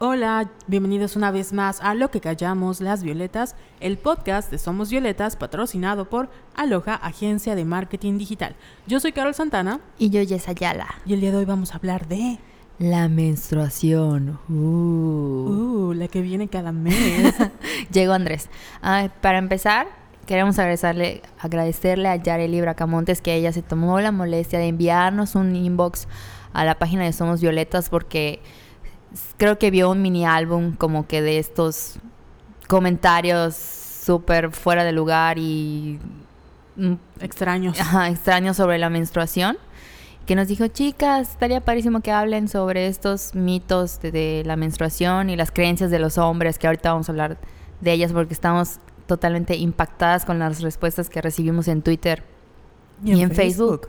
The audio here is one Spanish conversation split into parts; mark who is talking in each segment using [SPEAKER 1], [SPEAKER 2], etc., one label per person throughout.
[SPEAKER 1] Hola, bienvenidos una vez más a Lo que callamos las violetas, el podcast de Somos Violetas patrocinado por Aloha, agencia de marketing digital. Yo soy Carol Santana
[SPEAKER 2] Y yo, Jess Ayala.
[SPEAKER 1] y el día de hoy vamos a hablar de
[SPEAKER 2] La menstruación. Uh.
[SPEAKER 1] uh, la que viene cada mes.
[SPEAKER 2] Llegó Andrés. Ah, para empezar, queremos agradecerle, agradecerle a Yareli Bracamontes que ella se tomó la molestia de enviarnos un inbox a la página de Somos Violetas porque creo que vio un mini álbum como que de estos comentarios súper fuera de lugar y mm,
[SPEAKER 1] Extraños.
[SPEAKER 2] ajá, extraños sobre la menstruación. Que nos dijo, chicas, estaría parísimo que hablen sobre estos mitos de, de la menstruación y las creencias de los hombres, que ahorita vamos a hablar de ellas porque estamos totalmente impactadas con las respuestas que recibimos en Twitter y, en Facebook.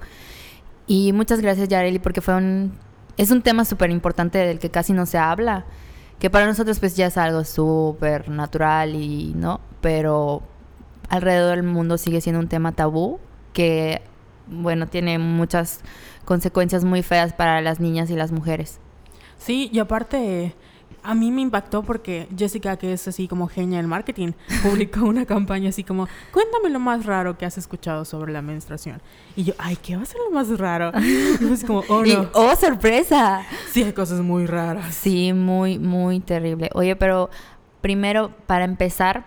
[SPEAKER 2] Y muchas gracias, Yareli, porque fue un, es un tema súper importante del que casi no se habla. Que para nosotros pues ya es algo súper natural y no, pero alrededor del mundo sigue siendo un tema tabú que, bueno, tiene muchas consecuencias muy feas para las niñas y las mujeres.
[SPEAKER 1] Sí, y aparte, a mí me impactó porque Jessica, que es así como genia del marketing, publicó una campaña así como, cuéntame lo más raro que has escuchado sobre la menstruación. Y yo, ay, ¿qué va a ser lo más raro? Y pues como, oh
[SPEAKER 2] Y,
[SPEAKER 1] no,
[SPEAKER 2] ¡Oh, sorpresa!
[SPEAKER 1] sí hay cosas muy raras.
[SPEAKER 2] Sí, muy, muy terrible. Oye, pero primero, para empezar,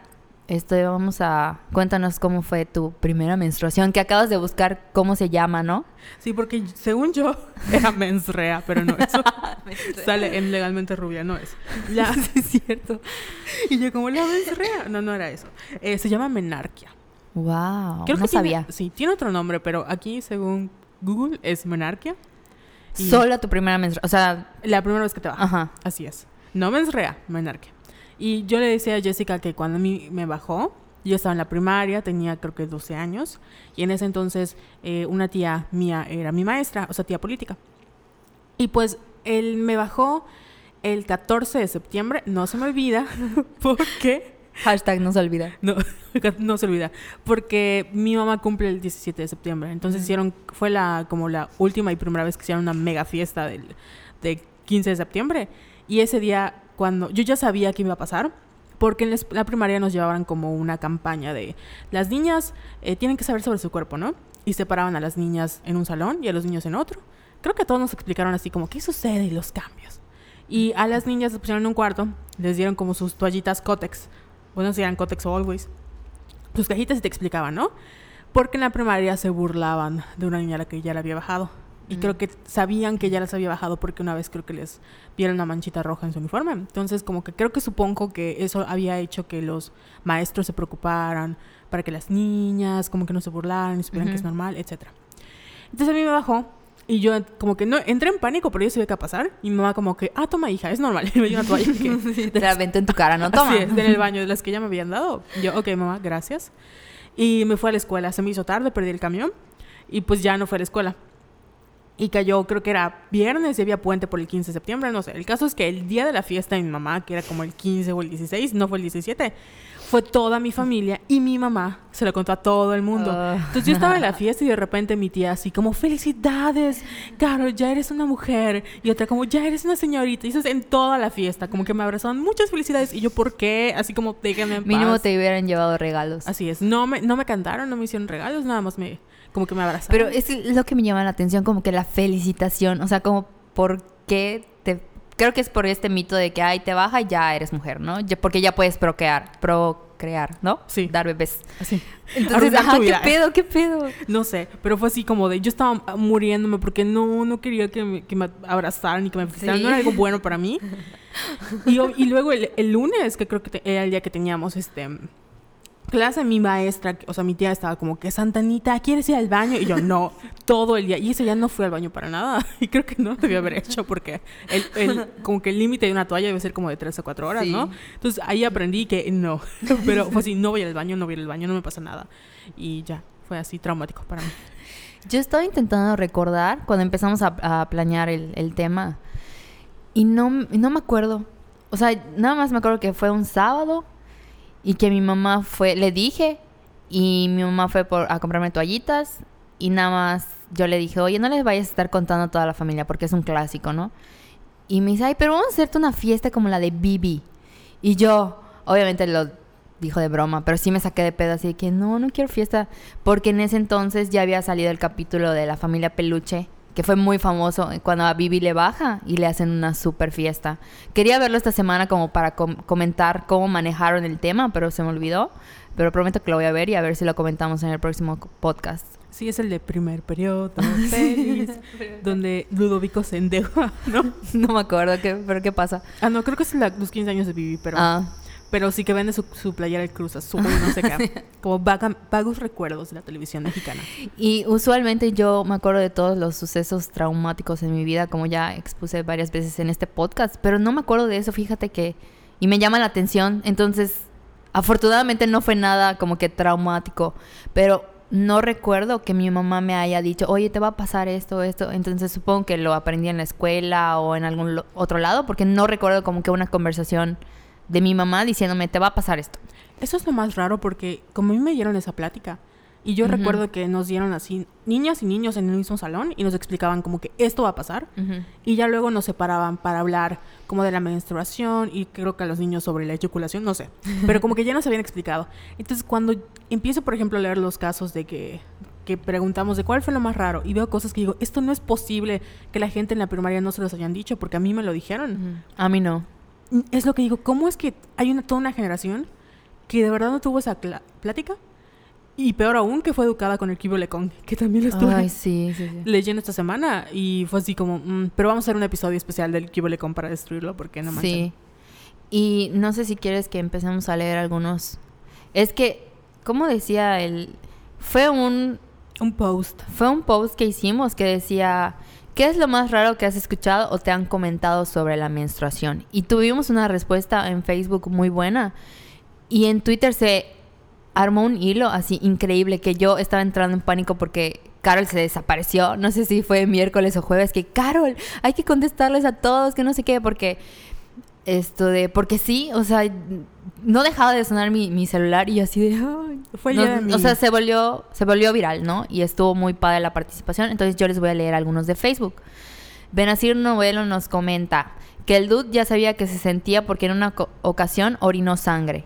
[SPEAKER 2] esto vamos a... Cuéntanos cómo fue tu primera menstruación, que acabas de buscar cómo se llama, ¿no?
[SPEAKER 1] Sí, porque según yo era mensrea, pero no, eso sale en legalmente rubia, no es. La,
[SPEAKER 2] es cierto.
[SPEAKER 1] y yo como, la mensrea, no, no era eso. Eh, se llama menarquia.
[SPEAKER 2] Wow,
[SPEAKER 1] Creo
[SPEAKER 2] no
[SPEAKER 1] que tiene-
[SPEAKER 2] sabía.
[SPEAKER 1] sí, tiene otro nombre, pero aquí según Google es menarquia.
[SPEAKER 2] Solo tu primera menstruación, o sea,
[SPEAKER 1] La primera vez que te baja.
[SPEAKER 2] ajá.
[SPEAKER 1] Así es. No mensrea, menarquia. Y yo le decía a Jessica que cuando a mí me bajó, yo estaba en la primaria, tenía creo que 12 años, y en ese entonces eh, una tía mía era mi maestra, o sea, tía política. Y pues él me bajó el 14 de septiembre, no se me olvida, porque...
[SPEAKER 2] Hashtag no se olvida.
[SPEAKER 1] No, no se olvida. Porque mi mamá cumple el 17 de septiembre. Entonces hicieron, fue la, como la última y primera vez que hicieron una mega fiesta del, de 15 de septiembre. Y ese día, cuando yo ya sabía que iba a pasar, porque en la primaria nos llevaban como una campaña de las niñas eh, tienen que saber sobre su cuerpo, ¿no? Y separaban a las niñas en un salón y a los niños en otro. Creo que todos nos explicaron así como qué sucede y los cambios. Y a las niñas les pusieron en un cuarto, les dieron como sus toallitas Cotex. Bueno, si eran Cotex o Always. Sus cajitas y te explicaban, ¿no? Porque en la primaria se burlaban de una niña a la que ya la había bajado. Y
[SPEAKER 2] Mm.
[SPEAKER 1] creo que sabían que ya las había bajado porque una vez creo que les vieron una manchita roja en su uniforme. Entonces, como que creo que supongo que eso había hecho que los maestros se preocuparan para que las niñas como que no se burlaran y supieran que es normal, etcétera. Entonces a mí me bajó y yo como que no entré en pánico, pero yo sabía qué iba a pasar. Y mi mamá como que, ah, toma hija, es normal. Y me dio una toalla que,
[SPEAKER 2] Te la aventó en tu cara, ¿no? Toma.
[SPEAKER 1] Es, en el baño de las que ya me habían dado. Yo, ok, mamá, gracias. Y me fui a la escuela. Se me hizo tarde, perdí el camión. Y pues ya no fue a la escuela. Y cayó, creo que era viernes y había puente por el 15 de septiembre, no sé. El caso es que el día de la fiesta de mi mamá, que era como el 15 o el 16, no fue el 17, fue toda mi familia y mi mamá se lo contó a todo el mundo.
[SPEAKER 2] Ah.
[SPEAKER 1] Entonces yo estaba en la fiesta y de repente mi tía así como, felicidades, Carol, ya eres una mujer. Y otra como, ya eres una señorita. Y eso es en toda la fiesta, como que me abrazaban muchas felicidades. Y yo, ¿por qué? Así como, déjenme en
[SPEAKER 2] Mínimo
[SPEAKER 1] paz.
[SPEAKER 2] te hubieran llevado regalos.
[SPEAKER 1] Así es, no me, no me cantaron, no me hicieron regalos, nada más me, como que me abrazaron.
[SPEAKER 2] Pero es lo que me llama la atención, como que la felicitación, o sea, como por qué te... Creo que es por este mito de que, ay, te baja y ya eres mujer, ¿no? Porque ya puedes procrear, procrear, ¿no?
[SPEAKER 1] Sí.
[SPEAKER 2] Dar bebés.
[SPEAKER 1] Así.
[SPEAKER 2] Entonces, ajá, ¿qué pedo, qué pedo?
[SPEAKER 1] No sé, pero fue así como de, yo estaba muriéndome porque no, no quería que me, que me abrazaran y que me felicitaran,
[SPEAKER 2] Sí.
[SPEAKER 1] no era algo bueno para mí. Y, y luego el, el lunes, que creo que te- era el día que teníamos este clase, mi maestra, o sea, mi tía estaba como que, Santanita, ¿quieres ir al baño? Y yo, no, todo el día. Y ese día no fui al baño para nada. Y creo que no debía haber hecho porque el, el- como que el límite de una toalla debe ser como de tres o cuatro horas,
[SPEAKER 2] Sí.
[SPEAKER 1] ¿no? Entonces ahí aprendí que no. Pero fue así, no voy al baño, no voy al baño, no me pasa nada. Y ya, fue así traumático para mí.
[SPEAKER 2] Yo estaba intentando recordar cuando empezamos a, a planear el, el tema y no, y no me acuerdo. O sea, nada más me acuerdo que fue un sábado y que mi mamá fue, le dije y mi mamá fue por, a comprarme toallitas y nada más yo le dije, oye, no les vayas a estar contando a toda la familia porque es un clásico, ¿no? Y me dice, ay, pero vamos a hacerte una fiesta como la de Bibi. Y yo, obviamente lo dijo de broma, pero sí me saqué de pedo así de que no, no quiero fiesta. Porque en ese entonces ya había salido el capítulo de la familia Peluche, que fue muy famoso, cuando a Bibi le baja y le hacen una super fiesta. Quería verlo esta semana como para com- comentar cómo manejaron el tema, pero se me olvidó. Pero prometo que lo voy a ver y a ver si lo comentamos en el próximo podcast.
[SPEAKER 1] Sí, es el de primer periodo, feliz, donde Ludovico se endeuda, ¿no?
[SPEAKER 2] No me acuerdo, ¿qué, pero ¿qué pasa?
[SPEAKER 1] Ah, no, creo que es la- los 15 años de Vivi, pero,
[SPEAKER 2] Ah,
[SPEAKER 1] pero sí que vende su, su playera el Cruz Azul no sé qué. Como vaga- vagos recuerdos de la televisión mexicana.
[SPEAKER 2] Y usualmente yo me acuerdo de todos los sucesos traumáticos en mi vida, como ya expuse varias veces en este podcast, pero no me acuerdo de eso, fíjate que... Y me llama la atención, entonces, afortunadamente no fue nada como que traumático, pero no recuerdo que mi mamá me haya dicho, oye, te va a pasar esto, esto, entonces supongo que lo aprendí en la escuela o en algún otro lado, porque no recuerdo como que una conversación de mi mamá diciéndome, te va a pasar esto.
[SPEAKER 1] Eso es lo más raro porque como a mí me dieron esa plática y yo recuerdo que nos dieron así niñas y niños en el mismo salón y nos explicaban como que esto va a pasar y ya luego nos separaban para hablar como de la menstruación y creo que a los niños sobre la eyaculación, no sé, pero como que ya nos habían explicado. Entonces cuando empiezo por ejemplo a leer los casos de que que preguntamos de cuál fue lo más raro y veo cosas que digo, esto no es posible que la gente en la primaria no se los hayan dicho porque a mí me lo dijeron.
[SPEAKER 2] A mí no.
[SPEAKER 1] Es lo que digo, ¿cómo es que hay una, toda una generación que de verdad no tuvo esa plática? Y peor aún, que fue educada con el Kibo Lecon, que también lo estuve
[SPEAKER 2] Ay, sí, sí, sí.
[SPEAKER 1] leyendo esta semana y fue así como, mm, pero vamos a hacer un episodio especial del Kibo Lecon para destruirlo porque no manches.
[SPEAKER 2] Sí. Y no sé si quieres que empecemos a leer algunos. Es que, como decía el. Fue un.
[SPEAKER 1] Un post.
[SPEAKER 2] Fue un post que hicimos que decía. ¿Qué es lo más raro que has escuchado o te han comentado sobre la menstruación? Y tuvimos una respuesta en Facebook muy buena. Y en Twitter se armó un hilo así increíble que yo estaba entrando en pánico porque Carol se desapareció. No sé si fue miércoles o jueves que Carol, hay que contestarles a todos, que no sé qué, porque esto de, porque sí, o sea, no dejaba de sonar mi, mi celular y así de, ay.
[SPEAKER 1] Fue
[SPEAKER 2] No,
[SPEAKER 1] mi-
[SPEAKER 2] O sea, se volvió, se volvió viral, ¿no? Y estuvo muy padre la participación. Entonces yo les voy a leer algunos de Facebook. Benazir Novelo nos comenta que el dude ya sabía que se sentía porque en una ocasión orinó sangre.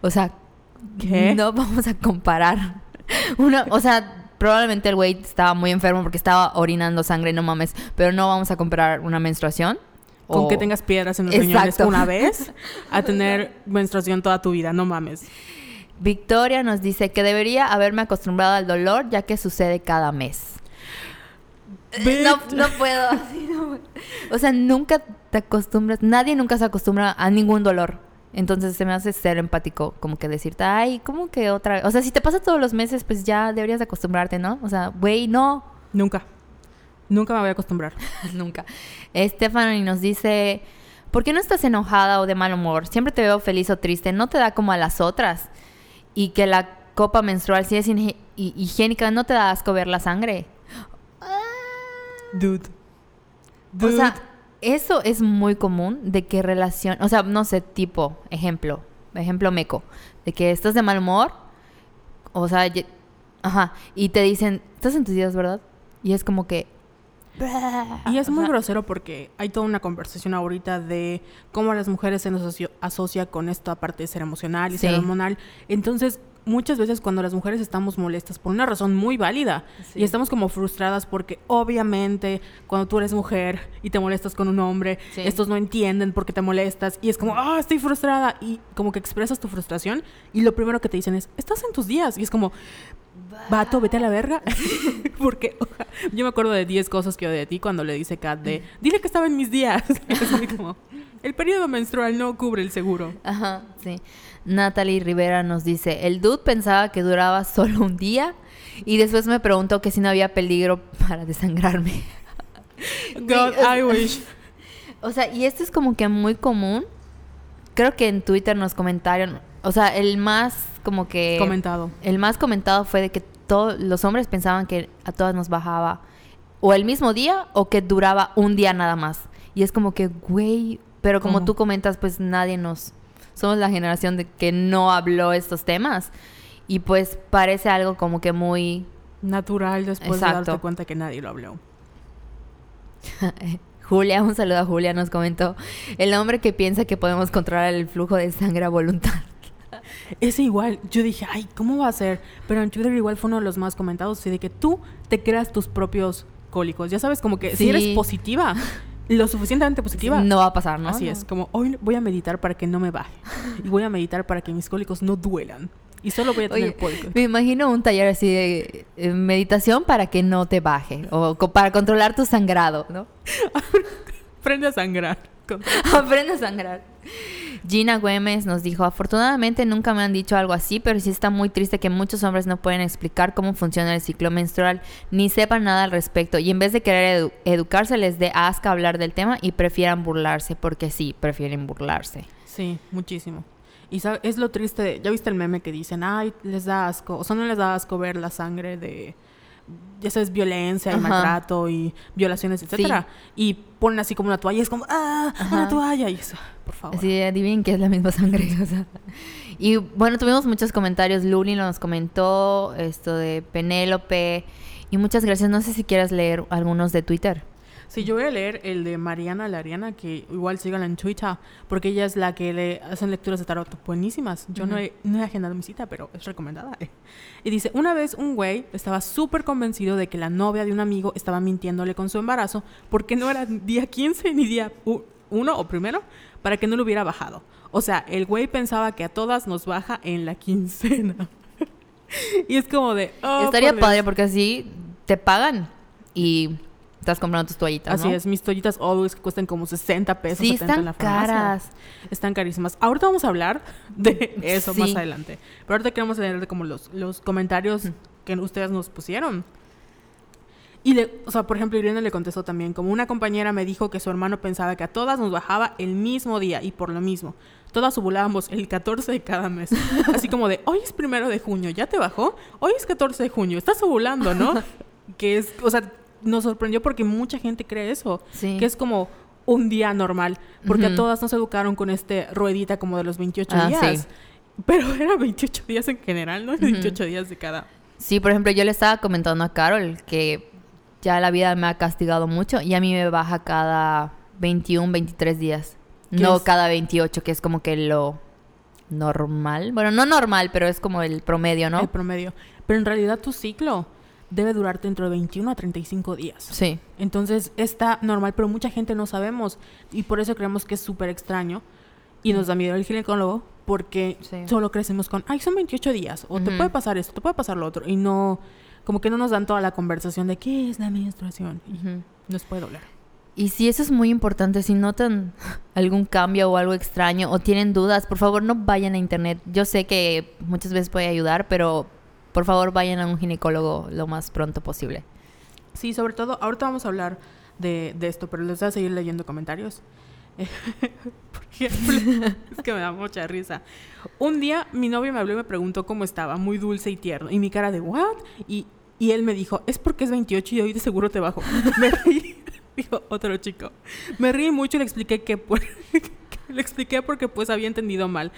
[SPEAKER 2] O sea,
[SPEAKER 1] ¿Qué?
[SPEAKER 2] no vamos a comparar. Una, o sea, probablemente el güey estaba muy enfermo porque estaba orinando sangre, no mames. Pero no vamos a comparar una menstruación.
[SPEAKER 1] Con que tengas piedras en los riñones
[SPEAKER 2] Exacto.
[SPEAKER 1] una vez a tener menstruación toda tu vida, no mames.
[SPEAKER 2] Victoria nos dice que debería haberme acostumbrado al dolor ya que sucede cada mes. No, no puedo. así no puedo. O sea, nunca te acostumbras, nadie nunca se acostumbra a ningún dolor. Entonces se me hace ser empático, como que decirte, ay, ¿cómo que otra vez? O sea, si te pasa todos los meses, pues ya deberías de acostumbrarte, ¿no? O sea, güey, no.
[SPEAKER 1] Nunca. Nunca me voy a acostumbrar.
[SPEAKER 2] Nunca. Stephanie nos dice, ¿por qué no estás enojada o de mal humor? Siempre te veo feliz o triste, no te da como a las otras. Y que la copa menstrual, si es higiénica, no te da asco ver la sangre.
[SPEAKER 1] Dude.
[SPEAKER 2] O sea, eso es muy común de que relación, o sea, no sé, tipo, ejemplo, ejemplo meco, de que estás de mal humor, o sea, ajá, y te dicen, estás en tus días, ¿verdad? Y es como que...
[SPEAKER 1] Y es
[SPEAKER 2] o
[SPEAKER 1] muy
[SPEAKER 2] sea,
[SPEAKER 1] grosero porque hay toda una conversación ahorita de cómo las mujeres se nos asocia con esta parte de ser emocional y ser hormonal. Entonces, muchas veces cuando las mujeres estamos molestas por una razón muy válida
[SPEAKER 2] Sí.
[SPEAKER 1] y estamos como frustradas porque obviamente cuando tú eres mujer y te molestas con un hombre,
[SPEAKER 2] Sí.
[SPEAKER 1] estos no entienden por qué te molestas y es como, ah, estoy frustrada y como que expresas tu frustración y lo primero que te dicen es, estás en tus días y es como, vato, vete a la verga. Porque oja, yo me acuerdo de 10 cosas que odio de ti cuando le dice Kat de, dile que estaba en mis días. Como, el periodo menstrual no cubre el seguro.
[SPEAKER 2] Ajá, sí. Natalie Rivera nos dice, el dude pensaba que duraba solo un día y después me preguntó que si no había peligro para desangrarme.
[SPEAKER 1] God, I wish.
[SPEAKER 2] O sea, y esto es como que muy común. Creo que en Twitter nos comentaron, o sea, el más como que...
[SPEAKER 1] Comentado.
[SPEAKER 2] El más comentado fue de que todos los hombres pensaban que a todas nos bajaba o el mismo día o que duraba un día nada más. Y es como que, güey, pero como
[SPEAKER 1] ¿Cómo?
[SPEAKER 2] tú comentas, pues nadie nos... Somos la generación de que no habló estos temas. Y pues parece algo como que muy...
[SPEAKER 1] Natural después de darte cuenta que nadie lo habló.
[SPEAKER 2] Julia, un saludo a Julia, nos comentó, el hombre que piensa que podemos controlar el flujo de sangre a voluntad.
[SPEAKER 1] Ese igual, yo dije, ay, ¿cómo va a ser? Pero en Twitter igual fue uno de los más comentados, así de que tú te creas tus propios cólicos. Ya sabes, como que si eres positiva, lo suficientemente positiva,
[SPEAKER 2] No va a pasar, ¿no?
[SPEAKER 1] Así
[SPEAKER 2] No.
[SPEAKER 1] es, como hoy voy a meditar para que no me baje. Y voy a meditar para que mis cólicos no duelan. Y solo voy a tener
[SPEAKER 2] Oye,
[SPEAKER 1] cólicos.
[SPEAKER 2] me imagino un taller así de eh, meditación para que no te baje o co- para controlar tu sangrado, ¿no?
[SPEAKER 1] Prende a sangrar.
[SPEAKER 2] Aprende a sangrar. Gina Güemes nos dijo, afortunadamente nunca me han dicho algo así, pero sí está muy triste que muchos hombres no pueden explicar cómo funciona el ciclo menstrual, ni sepan nada al respecto, y en vez de querer edu- educarse les dé asca hablar del tema y prefieran burlarse, porque sí, prefieren burlarse.
[SPEAKER 1] Sí, muchísimo. Y es lo triste, ya viste el meme que dicen, ay, les da asco, o sea, no les da asco ver la sangre de, ya sabes, violencia y maltrato y violaciones, etcétera. Y ponen así como una toalla, y es como, ah, una toalla, y eso, por favor.
[SPEAKER 2] Así adivinen que es la misma sangre. o sea. Y bueno, tuvimos muchos comentarios. Luli nos comentó esto de Penélope. Y muchas gracias. No sé si quieras leer algunos de Twitter.
[SPEAKER 1] Sí, yo voy a leer el de Mariana Lariana, que igual síganla en Twitter, porque ella es la que le hacen lecturas de tarot buenísimas. Yo no, he, no he agendado mi cita, pero es recomendada. Y dice, una vez un güey estaba súper convencido de que la novia de un amigo estaba mintiéndole con su embarazo, porque no era día 15 ni día 1 o primero, para que no lo hubiera bajado. O sea, el güey pensaba que a todas nos baja en la quincena. y es como de... oh,
[SPEAKER 2] Estaría
[SPEAKER 1] por
[SPEAKER 2] padre porque así te pagan y estás comprando tus toallitas.
[SPEAKER 1] Así
[SPEAKER 2] ¿no?
[SPEAKER 1] es, mis toallitas Always que cuestan como 60 pesos.
[SPEAKER 2] Sí,
[SPEAKER 1] 70 en
[SPEAKER 2] están
[SPEAKER 1] la farmacia.
[SPEAKER 2] caras.
[SPEAKER 1] Están carísimas. Ahorita vamos a hablar de eso
[SPEAKER 2] Sí.
[SPEAKER 1] más adelante. Pero ahorita queremos leer como los, los comentarios que ustedes nos pusieron. Y, le, o sea, por ejemplo, Irene le contestó también, como una compañera me dijo que su hermano pensaba que a todas nos bajaba el mismo día y por lo mismo. Todas ovulábamos el 14 de cada mes. Así como de, hoy es primero de junio, ¿ya te bajó? Hoy es 14 de junio, estás ovulando, ¿no? que es, o sea, nos sorprendió porque mucha gente cree eso.
[SPEAKER 2] Sí.
[SPEAKER 1] Que es como un día normal. Porque a todas nos educaron con este ruedita como de los 28
[SPEAKER 2] Ah,
[SPEAKER 1] días.
[SPEAKER 2] sí.
[SPEAKER 1] Pero era 28 días en general, ¿no? 28 días de cada.
[SPEAKER 2] Sí, por ejemplo, yo le estaba comentando a Carol que ya la vida me ha castigado mucho y a mí me baja cada 21, 23 días.
[SPEAKER 1] ¿Qué
[SPEAKER 2] No
[SPEAKER 1] es?
[SPEAKER 2] cada 28, que es como que lo normal. Bueno, no normal, pero es como el promedio, ¿no?
[SPEAKER 1] El promedio. Pero en realidad tu ciclo debe durarte entre 21 a 35 días.
[SPEAKER 2] Sí.
[SPEAKER 1] Entonces está normal, pero mucha gente no sabemos. Y por eso creemos que es súper extraño. Y nos da miedo el ginecólogo porque
[SPEAKER 2] Sí.
[SPEAKER 1] solo crecemos con, ay, son 28 días. O te
[SPEAKER 2] Ujú.
[SPEAKER 1] puede pasar esto, te puede pasar lo otro. Y no, como que no nos dan toda la conversación de qué es la menstruación. Y
[SPEAKER 2] Ujú.
[SPEAKER 1] nos puede doler.
[SPEAKER 2] Y si eso es muy importante, si notan algún cambio o algo extraño o tienen dudas, por favor no vayan a internet. Yo sé que muchas veces puede ayudar, pero por favor vayan a un ginecólogo lo más pronto posible.
[SPEAKER 1] Sí, sobre todo, ahorita vamos a hablar de, de esto, pero les voy a seguir leyendo comentarios. Por ejemplo, es que me da mucha risa. Un día mi novio me habló y me preguntó cómo estaba, muy dulce y tierno. Y mi cara de, ¿what? Y, y él me dijo, es porque es 28 y hoy de seguro te bajo. Me reí, dijo otro chico. Me reí mucho y le expliqué que, por- que le expliqué porque pues había entendido mal.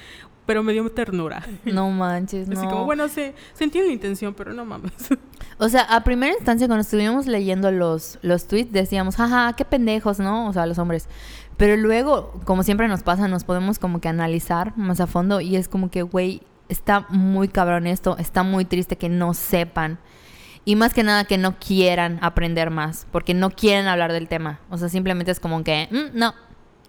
[SPEAKER 1] Pero me dio ternura.
[SPEAKER 2] No manches, no.
[SPEAKER 1] Así como, bueno, se, se entiende la intención, pero no mames.
[SPEAKER 2] O sea, a primera instancia cuando estuvimos leyendo los, los tweets decíamos, jaja, qué pendejos, ¿no? O sea, los hombres. Pero luego, como siempre nos pasa, nos podemos como que analizar más a fondo y es como que, güey, está muy cabrón esto, está muy triste que no sepan. Y más que nada que no quieran aprender más, porque no quieren hablar del tema. O sea, simplemente es como que, "Mm, no.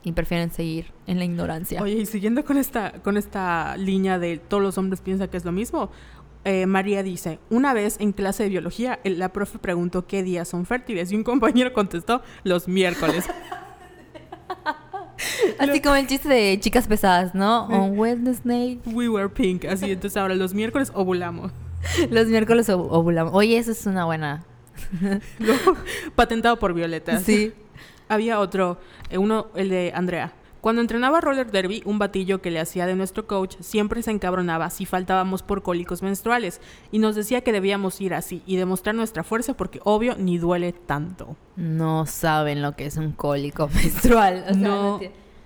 [SPEAKER 2] Y prefieren seguir en la ignorancia.
[SPEAKER 1] Oye, y siguiendo con esta, con esta línea de todos los hombres piensan que es lo mismo, eh, María dice, una vez en clase de biología, el- la profe preguntó qué días son fértiles y un compañero contestó los miércoles.
[SPEAKER 2] Así como el chiste de chicas pesadas, ¿no?
[SPEAKER 1] Sí.
[SPEAKER 2] On Wednesday.
[SPEAKER 1] We were pink. Así, entonces ahora los miércoles ovulamos.
[SPEAKER 2] Los miércoles ov- ovulamos. Oye, eso es una buena.
[SPEAKER 1] Patentado por Violeta.
[SPEAKER 2] Sí.
[SPEAKER 1] Había otro, eh, uno, el de Andrea. Cuando entrenaba roller derby, un batillo que le hacía de nuestro coach siempre se encabronaba si faltábamos por cólicos menstruales y nos decía que debíamos ir así y demostrar nuestra fuerza porque obvio ni duele tanto.
[SPEAKER 2] No saben lo que es un cólico menstrual. O sea,
[SPEAKER 1] no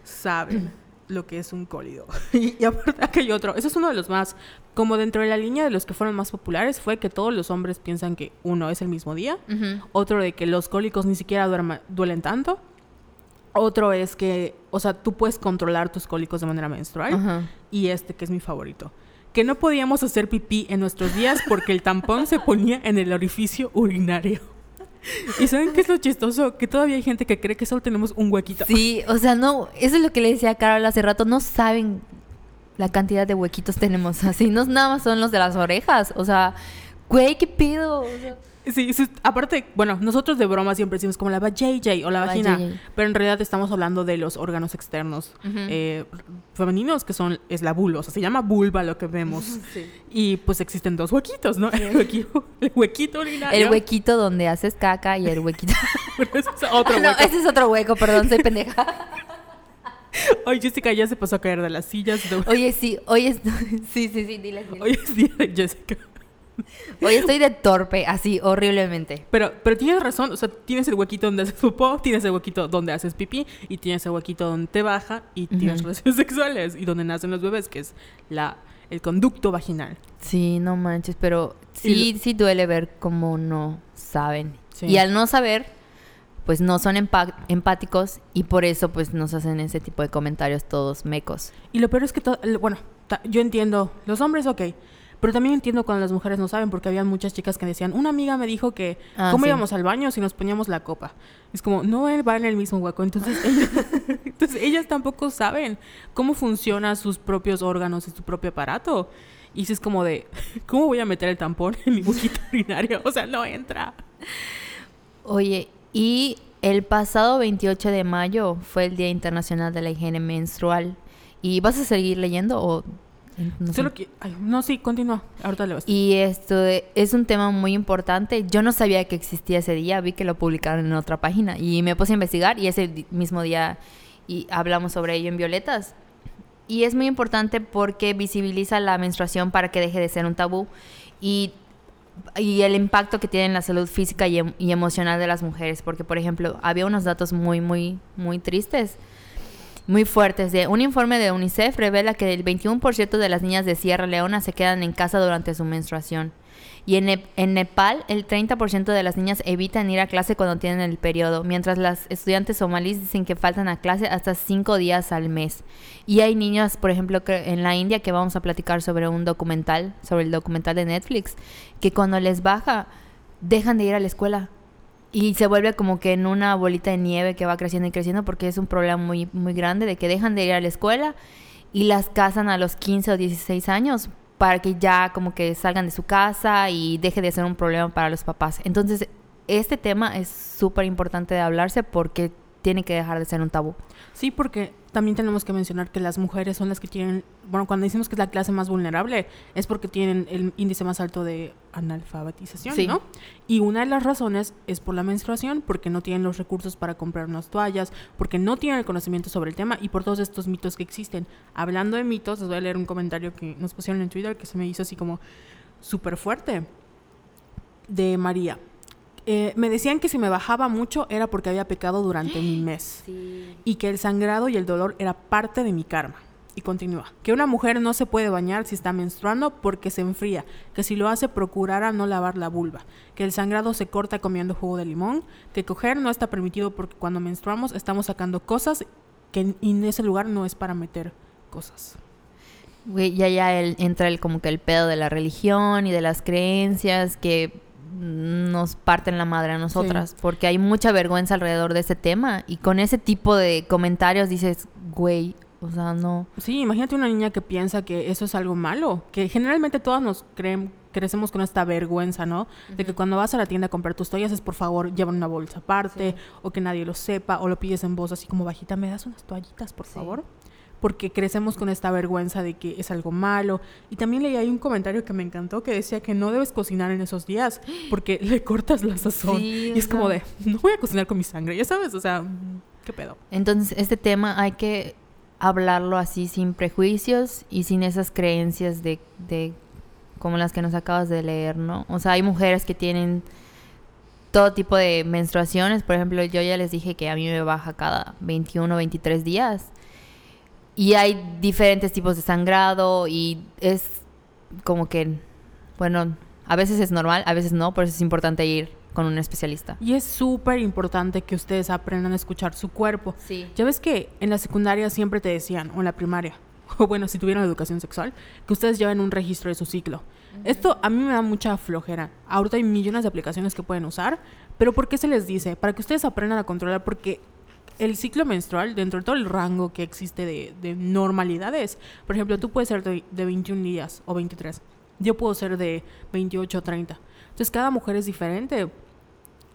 [SPEAKER 1] saben lo que es un cólido. y, y aparte hay otro, eso es uno de los más, como dentro de la línea de los que fueron más populares, fue que todos los hombres piensan que uno es el mismo día, otro de que los cólicos ni siquiera duerma- duelen tanto, Otro es que, o sea, tú puedes controlar tus cólicos de manera menstrual. Y este, que es mi favorito. Que no podíamos hacer pipí en nuestros días porque el tampón se ponía en el orificio urinario. ¿Y saben qué es lo chistoso? Que todavía hay gente que cree que solo tenemos un huequito.
[SPEAKER 2] Sí, o sea, no, eso es lo que le decía a Carol hace rato, no saben la cantidad de huequitos tenemos así, no nada más son los de las orejas, o sea, güey, ¿qué pido? O sea,
[SPEAKER 1] Sí, sí, aparte, bueno, nosotros de broma siempre decimos como la JJ o la
[SPEAKER 2] La
[SPEAKER 1] vagina,
[SPEAKER 2] JJ.
[SPEAKER 1] pero en realidad estamos hablando de los órganos externos eh, femeninos, que son, es la vulva, o sea, se llama vulva lo que vemos. Y pues existen dos huequitos, ¿no? El huequito, el huequito urinario.
[SPEAKER 2] el huequito donde haces caca y el huequito...
[SPEAKER 1] Ese es otro
[SPEAKER 2] no,
[SPEAKER 1] hueco.
[SPEAKER 2] ese es otro hueco, perdón, soy pendeja.
[SPEAKER 1] Hoy Jessica ya se pasó a caer de las sillas. De...
[SPEAKER 2] Oye, sí, hoy es... Sí, sí, sí, dile. dile.
[SPEAKER 1] Hoy es día de Jessica.
[SPEAKER 2] Hoy estoy de torpe, así, horriblemente.
[SPEAKER 1] Pero, pero tienes razón, o sea, tienes el huequito donde haces popó, tienes el huequito donde haces pipí y tienes el huequito donde te baja y tienes relaciones sexuales y donde nacen los bebés, que es la, el conducto vaginal.
[SPEAKER 2] Sí, no manches, pero sí, sí duele ver cómo no saben.
[SPEAKER 1] Sí.
[SPEAKER 2] Y al no saber, pues no son empáticos y por eso pues nos hacen ese tipo de comentarios todos mecos.
[SPEAKER 1] Y lo peor es que, bueno, yo entiendo, los hombres, ok, pero también entiendo cuando las mujeres no saben, porque había muchas chicas que decían, una amiga me dijo que,
[SPEAKER 2] Ah,
[SPEAKER 1] ¿cómo
[SPEAKER 2] sí.
[SPEAKER 1] íbamos al baño si nos poníamos la copa? Es como, no, él va en el mismo hueco, entonces ellas, entonces ellas tampoco saben cómo funcionan sus propios órganos y su propio aparato. Y si es como de, ¿cómo voy a meter el tampón en mi huequito urinario? O sea, no entra.
[SPEAKER 2] Oye, y el pasado 28 de mayo fue el Día Internacional de la Higiene Menstrual. ¿Y vas a seguir leyendo o...? No sé?
[SPEAKER 1] Solo que, ay, no, sí, continúa, ahorita le vas.
[SPEAKER 2] Y esto es un tema muy importante. Yo no sabía que existía ese día, vi que lo publicaron en otra página y me puse a investigar y ese mismo día y hablamos sobre ello en Violetas. Y es muy importante porque visibiliza la menstruación para que deje de ser un tabú y, y el impacto que tiene en la salud física y, em- y emocional de las mujeres. Porque, por ejemplo, había unos datos muy, muy, muy tristes muy fuertes. De un informe de UNICEF revela que el 21% de las niñas de Sierra Leona se quedan en casa durante su menstruación. Y en, Nep- en Nepal, el 30% de las niñas evitan ir a clase cuando tienen el periodo, mientras las estudiantes somalíes dicen que faltan a clase hasta cinco días al mes. Y hay niñas, por ejemplo, en la India, que vamos a platicar sobre un documental, sobre el documental de Netflix, que cuando les baja, dejan de ir a la escuela. Y se vuelve como que en una bolita de nieve que va creciendo y creciendo porque es un problema muy, muy grande de que dejan de ir a la escuela y las casan a los 15 o 16 años para que ya como que salgan de su casa y deje de ser un problema para los papás. Entonces, este tema es súper importante de hablarse porque tiene que dejar de ser un tabú.
[SPEAKER 1] Sí, porque también tenemos que mencionar que las mujeres son las que tienen, bueno, cuando decimos que es la clase más vulnerable, es porque tienen el índice más alto de analfabetización,
[SPEAKER 2] Sí.
[SPEAKER 1] ¿no? Y una de las razones es por la menstruación, porque no tienen los recursos para comprar unas toallas, porque no tienen el conocimiento sobre el tema y por todos estos mitos que existen. Hablando de mitos, les voy a leer un comentario que nos pusieron en Twitter que se me hizo así como súper fuerte. De María. Eh, me decían que si me bajaba mucho era porque había pecado durante mi mes y que el sangrado y el dolor era parte de mi karma. Y continúa. Que una mujer no se puede bañar si está menstruando porque se enfría. Que si lo hace procurara no lavar la vulva. Que el sangrado se corta comiendo jugo de limón. Que coger no está permitido porque cuando menstruamos estamos sacando cosas que en, y en ese lugar no es para meter cosas.
[SPEAKER 2] Güey, ya ya el- entra el como que el pedo de la religión y de las creencias que nos parten la madre a nosotras, porque hay mucha vergüenza alrededor de ese tema y con ese tipo de comentarios dices, güey, o sea, no.
[SPEAKER 1] Sí, imagínate una niña que piensa que eso es algo malo, que generalmente todas nos creen, crecemos con esta vergüenza, ¿no? De que cuando vas a la tienda a comprar tus toallas es por favor lleva una bolsa aparte o que nadie lo sepa o lo pides en voz así como bajita, ¿me das unas toallitas, por
[SPEAKER 2] Sí.
[SPEAKER 1] favor? Porque crecemos con esta vergüenza de que es algo malo. Y también leí ahí un comentario que me encantó que decía que no debes cocinar en esos días porque le cortas la sazón.
[SPEAKER 2] Sí,
[SPEAKER 1] y es como de, no voy a cocinar con mi sangre, ya sabes, o sea, ¿qué pedo?
[SPEAKER 2] Entonces, este tema hay que hablarlo así sin prejuicios y sin esas creencias de, de como las que nos acabas de leer, ¿no? O sea, hay mujeres que tienen todo tipo de menstruaciones. Por ejemplo, yo ya les dije que a mí me baja cada 21 o 23 días. Y hay diferentes tipos de sangrado y es como que, bueno, a veces es normal, a veces no, por eso es importante ir con un especialista.
[SPEAKER 1] Y es súper importante que ustedes aprendan a escuchar su cuerpo.
[SPEAKER 2] Sí.
[SPEAKER 1] Ya ves que en la secundaria siempre te decían, o en la primaria, o bueno, si tuvieron educación sexual, que ustedes lleven un registro de su ciclo. Esto a mí me da mucha flojera. Ahorita hay millones de aplicaciones que pueden usar, pero ¿por qué se les dice? Para que ustedes aprendan a controlar, porque el ciclo menstrual, dentro de todo el rango que existe de, de normalidades, por ejemplo, tú puedes ser de, de 21 días o 23. Yo puedo ser de 28 o 30. Entonces, cada mujer es diferente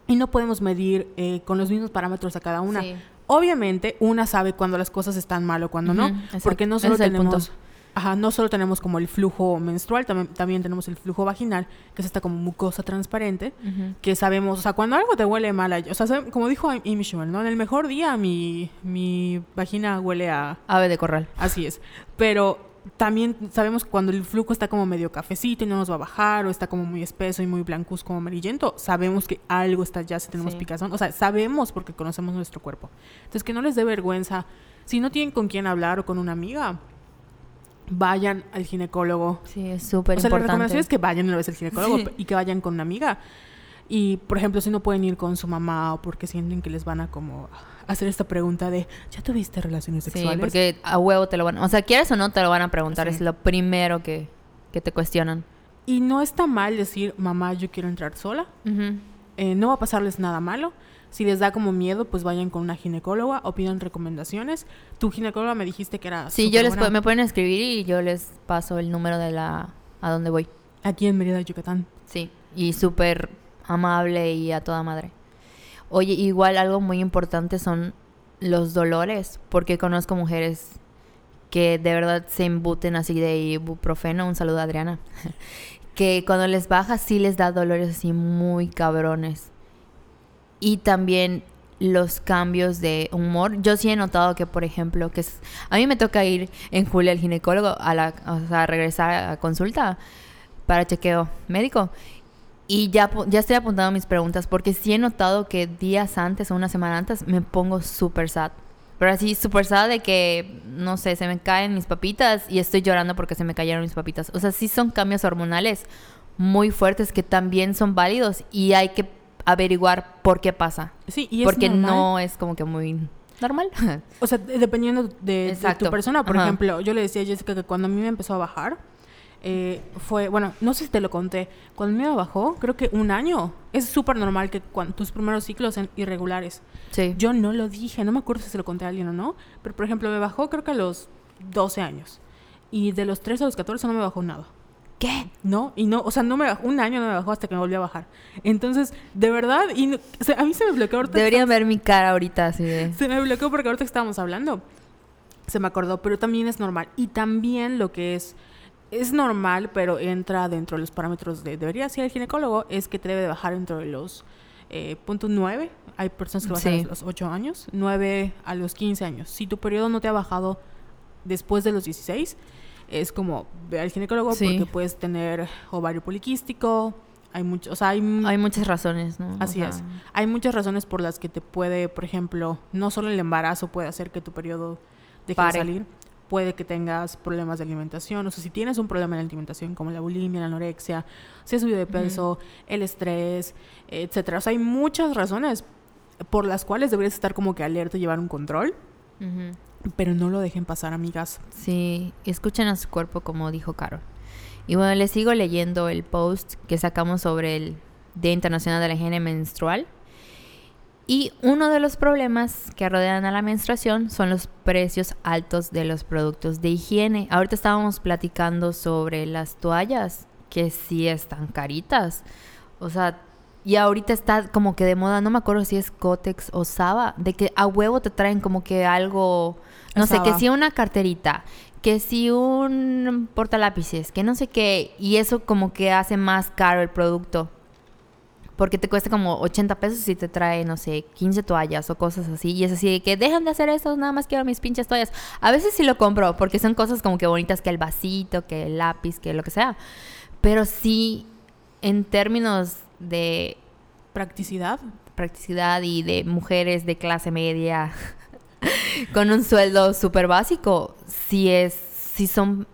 [SPEAKER 1] y no podemos medir eh, con los mismos parámetros a cada una.
[SPEAKER 2] Sí.
[SPEAKER 1] Obviamente, una sabe cuando las cosas están mal o cuando no,
[SPEAKER 2] exacto.
[SPEAKER 1] porque no solo tenemos, ajá, no solo tenemos como el flujo menstrual, también, también tenemos el flujo vaginal, que es esta como mucosa transparente, que sabemos, o sea, cuando algo te huele mal, a- o sea, como dijo Amy Schumer, ¿no? En el mejor día mi, mi vagina huele a,
[SPEAKER 2] Ave de corral.
[SPEAKER 1] Así es. Pero también sabemos que cuando el flujo está como medio cafecito y no nos va a bajar, o está como muy espeso y muy blancuz como amarillento, sabemos que algo está ya si tenemos
[SPEAKER 2] Sí.
[SPEAKER 1] picazón. O sea, sabemos porque conocemos nuestro cuerpo. Entonces, que no les dé vergüenza. Si no tienen con quién hablar o con una amiga, vayan al ginecólogo.
[SPEAKER 2] Sí, es súper
[SPEAKER 1] O sea, la
[SPEAKER 2] importante.
[SPEAKER 1] recomendación es que vayan una vez al ginecólogo
[SPEAKER 2] Sí.
[SPEAKER 1] y que vayan con una amiga. Y, por ejemplo, si no pueden ir con su mamá o porque sienten que les van a como hacer esta pregunta de, ¿ya tuviste relaciones
[SPEAKER 2] Sí,
[SPEAKER 1] sexuales?
[SPEAKER 2] porque a huevo te lo van O sea, quieres o no, te lo van a preguntar.
[SPEAKER 1] Sí.
[SPEAKER 2] Es lo primero que, que te cuestionan.
[SPEAKER 1] Y no está mal decir, mamá, yo quiero entrar sola.
[SPEAKER 2] Ujú.
[SPEAKER 1] Eh, no va a pasarles nada malo. Si les da como miedo, pues vayan con una ginecóloga o pidan recomendaciones. Tu ginecóloga me dijiste que era
[SPEAKER 2] Sí, yo les pu- me pueden escribir y yo les paso el número de la... a dónde voy.
[SPEAKER 1] aquí en Mérida, Yucatán.
[SPEAKER 2] Sí, y súper amable y a toda madre. Oye, igual algo muy importante son los dolores, porque conozco mujeres que de verdad se embuten así de ibuprofeno, un saludo a Adriana, que cuando les baja sí les da dolores así muy cabrones. Y también los cambios de humor. Yo sí he notado que, por ejemplo, que a mí me toca ir en julio al ginecólogo, a la, o sea, regresar a consulta para chequeo médico. Y ya, ya estoy apuntando mis preguntas porque sí he notado que días antes o una semana antes me pongo súper sad. Pero así súper sad de que, no sé, se me caen mis papitas y estoy llorando porque se me cayeron mis papitas. O sea, sí son cambios hormonales muy fuertes que también son válidos y hay que averiguar por qué pasa.
[SPEAKER 1] Sí, y es
[SPEAKER 2] porque
[SPEAKER 1] normal.
[SPEAKER 2] no es como que muy normal.
[SPEAKER 1] O sea, de- dependiendo de, tu persona. Por
[SPEAKER 2] Ajá.
[SPEAKER 1] ejemplo, yo le decía a Jessica que cuando a mí me empezó a bajar, eh, fue, bueno, no sé si te lo conté, cuando a mí me bajó, creo que un año. Es súper normal que cuando tus primeros ciclos sean irregulares.
[SPEAKER 2] sí.
[SPEAKER 1] Yo no lo dije, no me acuerdo si se lo conté a alguien o no, pero por ejemplo me bajó creo que a los 12 años. Y de los 13 a los 14 no me bajó nada.
[SPEAKER 2] ¿Qué?
[SPEAKER 1] No, y no, o sea, no me bajó, un año no me bajó hasta que me volvió a bajar. Entonces, de verdad, y no- o sea, a mí se me bloqueó ahorita. que
[SPEAKER 2] Deberían ver mi cara ahorita así de...
[SPEAKER 1] se me bloqueó porque ahorita estábamos hablando. Se me acordó, pero también es normal. Y también lo que es, es normal, pero entra dentro de los parámetros de debería ser el ginecólogo, es que te debe de bajar dentro de los eh, punto 9. Hay personas que bajan
[SPEAKER 2] Sí.
[SPEAKER 1] a los 8 años, 9 a los 15 años. Si tu periodo no te ha bajado después de los 16, es como ve al ginecólogo
[SPEAKER 2] Sí.
[SPEAKER 1] porque puedes tener ovario poliquístico. Hay mucho, o sea, hay
[SPEAKER 2] Hay muchas razones, ¿no? O
[SPEAKER 1] Así
[SPEAKER 2] sea,
[SPEAKER 1] es. Hay muchas razones por las que te puede, por ejemplo, no solo el embarazo puede hacer que tu periodo deje
[SPEAKER 2] Pare.
[SPEAKER 1] de salir, puede que tengas problemas de alimentación, o sea, si tienes un problema en la alimentación como la bulimia, la anorexia, si has subido de peso, el estrés, etcétera. O sea, hay muchas razones por las cuales deberías estar como que alerta y llevar un control,
[SPEAKER 2] ujú.
[SPEAKER 1] Pero no lo dejen pasar, amigas.
[SPEAKER 2] Sí, escuchen a su cuerpo como dijo Carol. Y bueno, les sigo leyendo el post que sacamos sobre el Día Internacional de la Higiene Menstrual. Y uno de los problemas que rodean a la menstruación son los precios altos de los productos de higiene. Ahorita estábamos platicando sobre las toallas, que sí están caritas. O sea, y ahorita está como que de moda, no me acuerdo si es Cotex o Saba, de que a huevo te traen como que algo, no sé, que si una carterita, que si un portalápices, que no sé qué, y eso como que hace más caro el producto. Porque te cuesta como 80 pesos si te trae, no sé, 15 toallas o cosas así. Y es así de que dejan de hacer eso, nada más quiero mis pinches toallas. A veces sí lo compro porque son cosas como que bonitas, que el vasito, que el lápiz, que lo que sea. Pero sí, en términos de
[SPEAKER 1] Practicidad.
[SPEAKER 2] practicidad y de mujeres de clase media con un sueldo súper básico, sí es, sí son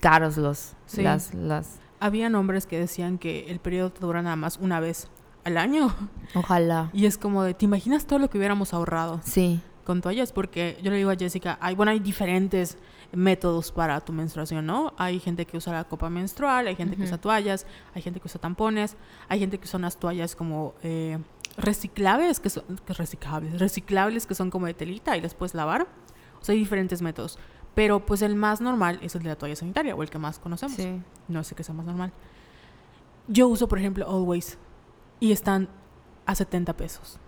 [SPEAKER 2] caros los,
[SPEAKER 1] Sí.
[SPEAKER 2] las, las,
[SPEAKER 1] Habían hombres que decían que el periodo te dura nada más una vez al año.
[SPEAKER 2] Ojalá.
[SPEAKER 1] Y es como de, ¿te imaginas todo lo que hubiéramos ahorrado
[SPEAKER 2] Sí.
[SPEAKER 1] con toallas? Porque yo le digo a Jessica, hay, bueno, hay diferentes métodos para tu menstruación, ¿no? Hay gente que usa la copa menstrual, hay gente que usa toallas, hay gente que usa tampones, hay gente que usa unas toallas como eh, reciclables, que son que reciclables, reciclables que son como de telita y las puedes lavar. O sea, hay diferentes métodos. Pero pues el más normal es el de la toalla sanitaria o el que más conocemos.
[SPEAKER 2] Sí.
[SPEAKER 1] No sé qué sea más normal. Yo uso, por ejemplo, Always y están a 70 pesos.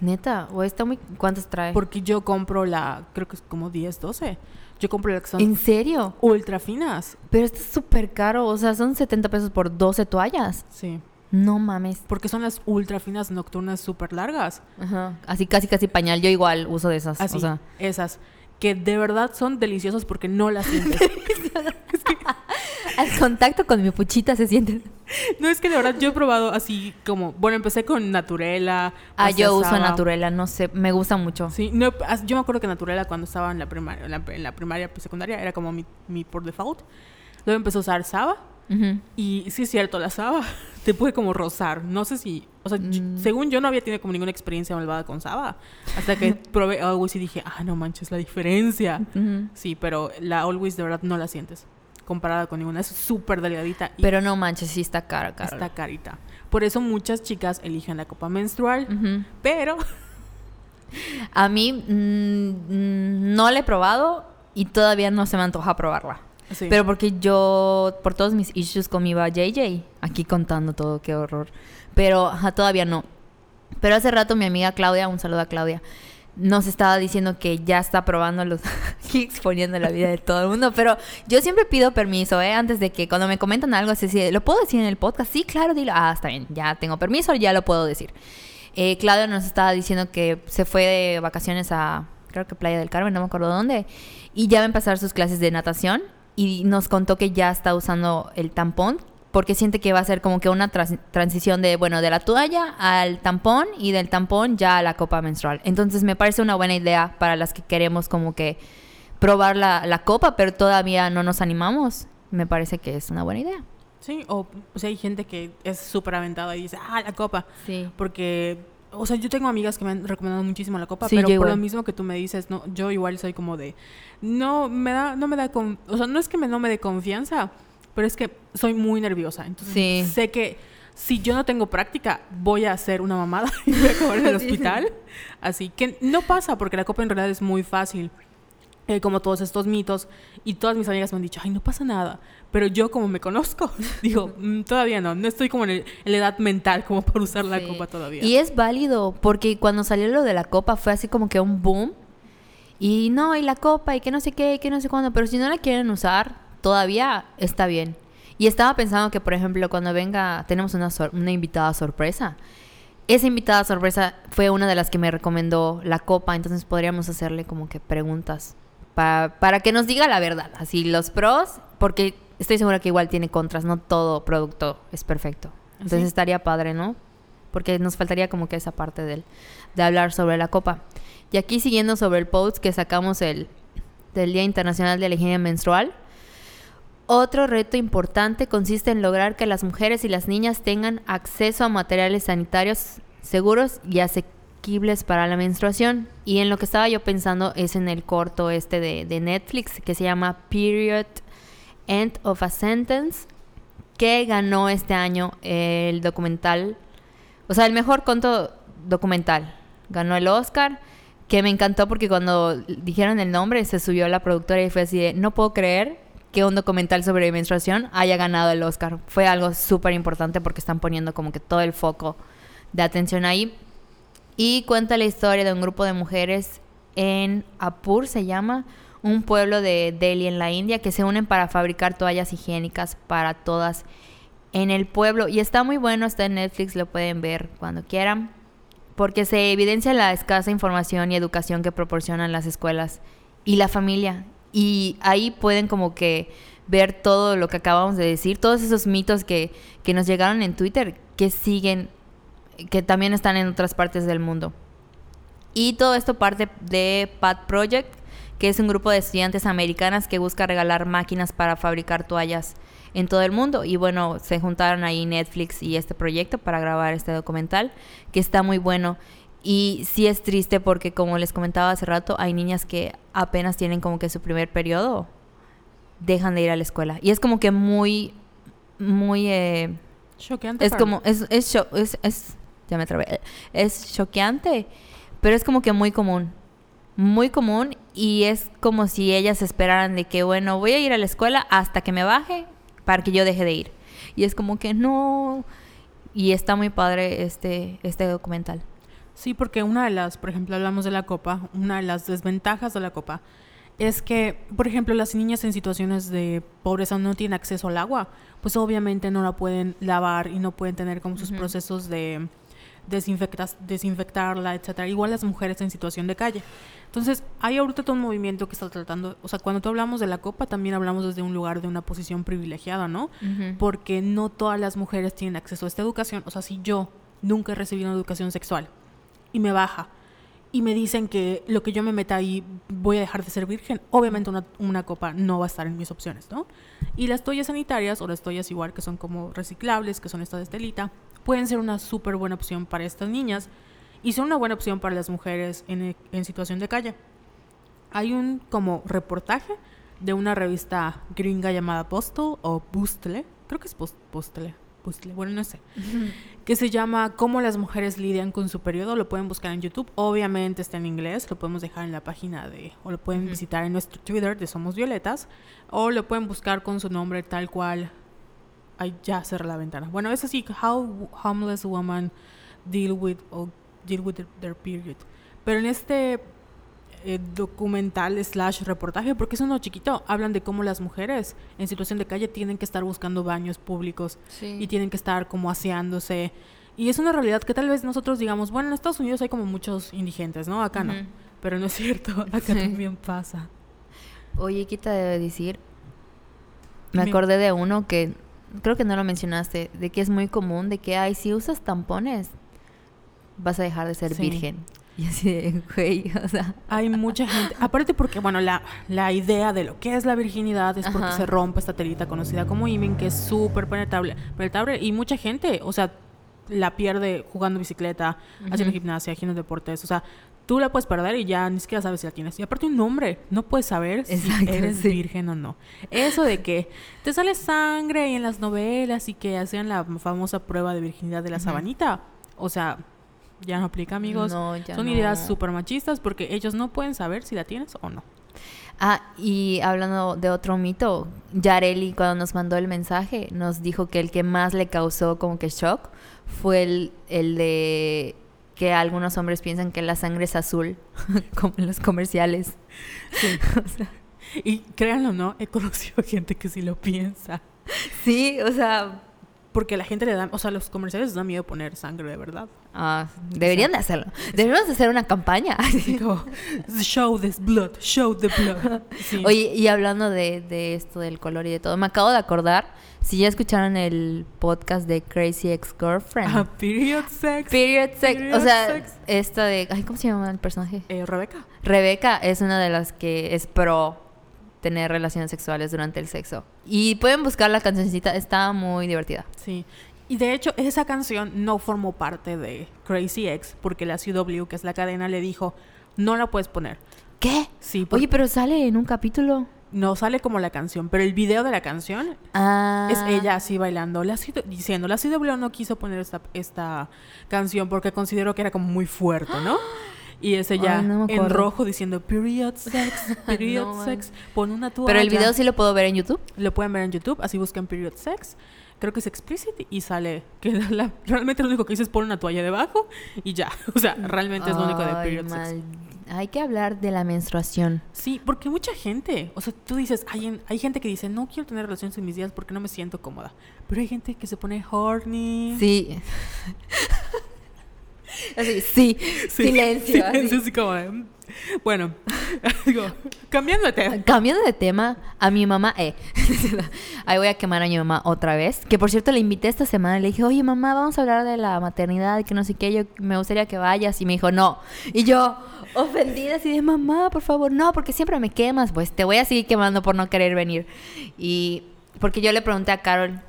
[SPEAKER 2] Neta, o está muy... ¿Cuántos trae?
[SPEAKER 1] Porque yo compro la, creo que es como 10, 12. Yo compro la que son
[SPEAKER 2] ¿En serio?
[SPEAKER 1] ultra finas.
[SPEAKER 2] Pero está súper caro. O sea, son 70 pesos por 12 toallas.
[SPEAKER 1] Sí.
[SPEAKER 2] No mames.
[SPEAKER 1] Porque son las ultra finas nocturnas súper largas.
[SPEAKER 2] Ajá. Así casi, casi pañal. Yo igual uso de esas.
[SPEAKER 1] Así,
[SPEAKER 2] O sea,
[SPEAKER 1] esas. Que de verdad son deliciosas porque no las sientes.
[SPEAKER 2] al contacto con mi puchita se siente...
[SPEAKER 1] no, es que de verdad yo he probado así como... Bueno, empecé con Naturela.
[SPEAKER 2] Ah, yo uso. Naturela. No sé. Me gusta mucho.
[SPEAKER 1] Sí, no, yo me acuerdo que Naturela cuando estaba en la primaria, en la, en la primaria pues, secundaria era como mi, mi por default. Luego empecé a usar Saba y sí es cierto, la Saba te puede como rozar. No sé si, o sea, yo-
[SPEAKER 2] Mm.
[SPEAKER 1] según yo no había tenido como ninguna experiencia malvada con Saba hasta que probé Always y dije, ah, no manches la diferencia. Sí, pero la Always de verdad no la sientes comparada con ninguna. Es súper delgadita y
[SPEAKER 2] Pero no manches, sí está cara, cara.
[SPEAKER 1] está carita. Por eso muchas chicas eligen la copa menstrual,
[SPEAKER 2] Ujú.
[SPEAKER 1] pero
[SPEAKER 2] A mí mm, mm, no la he probado y todavía no se me antoja probarla.
[SPEAKER 1] sí.
[SPEAKER 2] Pero porque yo, por todos mis issues con mi JJ, aquí contando todo, qué horror. Pero todavía no. Pero hace rato mi amiga Claudia, un saludo a Claudia, nos estaba diciendo que ya está probando los... aquí exponiendo la vida de todo el mundo. Pero yo siempre pido permiso, ¿eh? Antes de que cuando me comentan algo así, así, ¿lo puedo decir en el podcast? Sí, claro, dilo. Ah, está bien, ya tengo permiso, ya lo puedo decir. Eh, Claudia nos estaba diciendo que se fue de vacaciones a, creo que Playa del Carmen, no me acuerdo dónde, y ya va a empezar sus clases de natación y nos contó que ya está usando el tampón porque siente que va a ser como que una transición de, bueno, de la toalla al tampón y del tampón ya a la copa menstrual. Entonces me parece una buena idea para las que queremos como que probar la, la copa, pero todavía no nos animamos. Me parece que es una buena idea.
[SPEAKER 1] Sí, o, o sea, hay gente que es súper aventada y dice, ah, la copa.
[SPEAKER 2] Sí.
[SPEAKER 1] Porque, o sea, yo tengo amigas que me han recomendado muchísimo la copa,
[SPEAKER 2] Sí,
[SPEAKER 1] pero por lo mismo que tú me dices, no, yo igual soy como de, no, me da, no me da, con, o sea, no es que me, no me dé confianza, pero es que soy muy nerviosa. Entonces,
[SPEAKER 2] Sí.
[SPEAKER 1] sé que si yo no tengo práctica, voy a hacer una mamada y voy a acabar en el hospital. Así que no pasa, porque la copa en realidad es muy fácil. eh, como todos estos mitos y todas mis amigas me han dicho, ay, no pasa nada. Pero yo como me conozco, digo, "Mm, todavía no, no estoy como en, el- en la edad mental como para usar la
[SPEAKER 2] Sí.
[SPEAKER 1] copa todavía.
[SPEAKER 2] Y es válido, porque cuando salió lo de la copa fue así como que un boom. Y no, y la copa, y que no sé qué, y que no sé cuándo. Pero si no la quieren usar, todavía está bien. Y estaba pensando que, por ejemplo, cuando venga, tenemos una, sor- una invitada sorpresa. Esa invitada sorpresa fue una de las que me recomendó la copa, entonces podríamos hacerle como que preguntas pa- para que nos diga la verdad, así los pros, porque estoy segura que igual tiene contras, no todo producto es perfecto. Entonces
[SPEAKER 1] Sí.
[SPEAKER 2] estaría padre, ¿no? Porque nos faltaría como que esa parte del, de hablar sobre la copa. Y aquí siguiendo sobre el post que sacamos el, del Día Internacional de la Higiene Menstrual, otro reto importante consiste en lograr que las mujeres y las niñas tengan acceso a materiales sanitarios seguros y asequibles para la menstruación. Y en lo que estaba yo pensando es en el corto este de, Netflix que se llama Period End of a Sentence, que ganó este año el documental, o sea, el mejor corto documental. Ganó el Oscar, que me encantó porque cuando dijeron el nombre se subió la productora y fue así de, no puedo creer que un documental sobre menstruación haya ganado el Oscar. Fue algo súper importante porque están poniendo como que todo el foco de atención ahí. Y cuenta la historia de un grupo de mujeres en Apur, se llama, un pueblo de Delhi en la India, que se unen para fabricar toallas higiénicas para todas en el pueblo. Y está muy bueno, está en Netflix, lo pueden ver cuando quieran, porque se evidencia la escasa información y educación que proporcionan las escuelas y la familia. Y ahí pueden como que ver todo lo que acabamos de decir, todos esos mitos que, que nos llegaron en Twitter, que siguen, que también están en otras partes del mundo. Y todo esto parte de Pat Project, que es un grupo de estudiantes americanas que busca regalar máquinas para fabricar toallas en todo el mundo. Y bueno, se juntaron ahí Netflix y este proyecto para grabar este documental, que está muy bueno. Y sí es triste porque, como les comentaba hace rato, hay niñas que apenas tienen como que su primer periodo, dejan de ir a la escuela. Y es como que muy, muy... Eh,
[SPEAKER 1] Choqueante.
[SPEAKER 2] es como, es, es, es, es- ya me trabé. Es choqueante, pero es como que muy común. Muy común y es como si ellas esperaran de que, bueno, voy a ir a la escuela hasta que me baje para que yo deje de ir. Y es como que no. Y está muy padre este, este documental.
[SPEAKER 1] Sí, porque una de las, por ejemplo, hablamos de la copa, una de las desventajas de la copa es que, por ejemplo, las niñas en situaciones de pobreza no tienen acceso al agua, pues obviamente no la pueden lavar y no pueden tener como sus procesos de desinfectarla, etcétera. Igual las mujeres en situación de calle. Entonces, hay ahorita todo un movimiento que está tratando, o sea, cuando tú hablamos de la copa, también hablamos desde un lugar de una posición privilegiada, ¿no? porque no todas las mujeres tienen acceso a esta educación. O sea, si yo nunca he recibido una educación sexual y me baja y me dicen que lo que yo me meta ahí voy a dejar de ser virgen, obviamente una, una copa no va a estar en mis opciones, ¿no? Y las toallas sanitarias o las toallas igual que son como reciclables, que son estas de estelita, pueden ser una súper buena opción para estas niñas y son una buena opción para las mujeres en, en situación de calle. Hay un como reportaje de una revista gringa llamada Postal o Bustle, creo que es Post- Postle, Bustle, bueno, no sé, que se llama Cómo las mujeres lidian con su periodo. Lo pueden buscar en YouTube. Obviamente está en inglés. Lo podemos dejar en la página de, o lo pueden visitar en nuestro Twitter de Somos Violetas, o lo pueden buscar con su nombre tal cual. Ay, ya cerré la ventana. Bueno, es así: How homeless women deal with or deal with their, their period. Pero en este eh, documental slash reportaje, porque es uno chiquito, hablan de cómo las mujeres en situación de calle tienen que estar buscando baños públicos y tienen que estar como aseándose. Y es una realidad que tal vez nosotros digamos, bueno, en Estados Unidos hay como muchos indigentes, ¿no? Acá no. Pero no es cierto, acá
[SPEAKER 2] Sí.
[SPEAKER 1] también pasa.
[SPEAKER 2] Oye, quita de decir, me acordé de uno que creo que no lo mencionaste, de que es muy común, de que, ay, si usas tampones, vas a dejar de ser
[SPEAKER 1] Sí.
[SPEAKER 2] virgen. Y así de, güey, o sea,
[SPEAKER 1] Hay mucha gente, aparte porque, bueno, la, la idea de lo que es la virginidad es porque
[SPEAKER 2] Ajá.
[SPEAKER 1] se rompe esta telita conocida como imen, que es súper penetrable, penetrable, y mucha gente, o sea, la pierde jugando bicicleta, haciendo gimnasia, haciendo deportes, o sea, tú la puedes perder y ya ni siquiera sabes si la tienes. Y aparte un hombre, no puedes saber
[SPEAKER 2] Exacto,
[SPEAKER 1] si eres
[SPEAKER 2] sí.
[SPEAKER 1] virgen o no. Eso de que te sale sangre y en las novelas y que hacían la famosa prueba de virginidad de la sabanita, o sea, ya no aplica, amigos.
[SPEAKER 2] No, ya
[SPEAKER 1] Son
[SPEAKER 2] no.
[SPEAKER 1] ideas súper machistas porque ellos no pueden saber si la tienes o no.
[SPEAKER 2] Ah, y hablando de otro mito, Yareli cuando nos mandó el mensaje nos dijo que el que más le causó como que shock fue el, el de que algunos hombres piensan que la sangre es azul, como en los comerciales. O sea,
[SPEAKER 1] Y créanlo no, he conocido gente que sí lo piensa.
[SPEAKER 2] sí, o sea,
[SPEAKER 1] Porque la gente le da, o sea, los comerciales les da miedo poner sangre de verdad.
[SPEAKER 2] ah, deberían de hacerlo. Deberíamos de hacer una campaña.
[SPEAKER 1] Así como, show this blood, show the blood. Sí.
[SPEAKER 2] Oye, y hablando de, de esto del color y de todo, me acabo de acordar, si ya escucharon el podcast de Crazy Ex-Girlfriend.
[SPEAKER 1] Ah, period sex.
[SPEAKER 2] Period sex.
[SPEAKER 1] Period
[SPEAKER 2] o sea,
[SPEAKER 1] sex.
[SPEAKER 2] esta de. Ay, ¿cómo se llama el personaje?
[SPEAKER 1] Eh, Rebeca.
[SPEAKER 2] Rebeca es una de las que es pro tener relaciones sexuales durante el sexo. Y pueden buscar la cancioncita, está muy divertida.
[SPEAKER 1] Sí. Y de hecho, esa canción no formó parte de Crazy Ex porque la CW, que es la cadena, le dijo, no la puedes poner.
[SPEAKER 2] ¿Qué?
[SPEAKER 1] Sí, por-
[SPEAKER 2] Oye, pero sale en un capítulo.
[SPEAKER 1] no sale como la canción, pero el video de la canción
[SPEAKER 2] Ah.
[SPEAKER 1] es ella así bailando, la CW diciendo, la CW no quiso poner esta, esta canción porque consideró que era como muy fuerte, ¿no? Y es ella
[SPEAKER 2] Ay, no
[SPEAKER 1] en rojo diciendo, period sex, period
[SPEAKER 2] No,
[SPEAKER 1] sex, pon una toalla.
[SPEAKER 2] Pero el video sí lo puedo ver en YouTube.
[SPEAKER 1] Lo pueden ver en YouTube, así buscan period sex. Creo que es explicit y sale que la- realmente lo único que dice es pon una toalla debajo y ya. O sea, realmente es lo único de
[SPEAKER 2] Ay,
[SPEAKER 1] period sex.
[SPEAKER 2] Hay que hablar de la menstruación.
[SPEAKER 1] Sí, porque mucha gente, o sea, tú dices, hay, hay gente que dice, no quiero tener relaciones en mis días porque no me siento cómoda. Pero hay gente que se pone horny.
[SPEAKER 2] Sí. Así, sí,
[SPEAKER 1] Sí,
[SPEAKER 2] silencio. así.
[SPEAKER 1] silencio, así como de, Bueno, digo, cambiando de tema.
[SPEAKER 2] Cambiando de tema, a mi mamá, eh, ahí voy a quemar a mi mamá otra vez. Que por cierto le invité esta semana, le dije, oye mamá, vamos a hablar de la maternidad y que no sé qué, yo me gustaría que vayas. Y me dijo, no. Y yo, ofendida, así de mamá, por favor, no, porque siempre me quemas, pues te voy a seguir quemando por no querer venir. Y porque yo le pregunté a Carol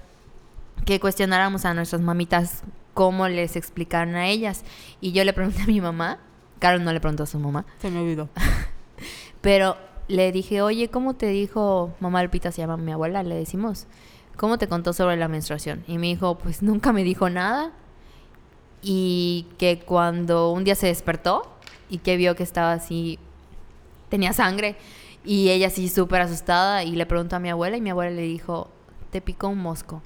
[SPEAKER 2] que cuestionáramos a nuestras mamitas cómo les explicaron a ellas. Y yo le pregunté a mi mamá, Carol no le preguntó a su mamá.
[SPEAKER 1] Se me olvidó.
[SPEAKER 2] Pero le dije, oye, ¿cómo te dijo mamá Lupita, se llama mi abuela, le decimos? ¿Cómo te contó sobre la menstruación? Y me dijo, pues nunca me dijo nada. Y que cuando un día se despertó y que vio que estaba así, tenía sangre. Y ella así súper asustada y le preguntó a mi abuela y mi abuela le dijo, te picó un mosco.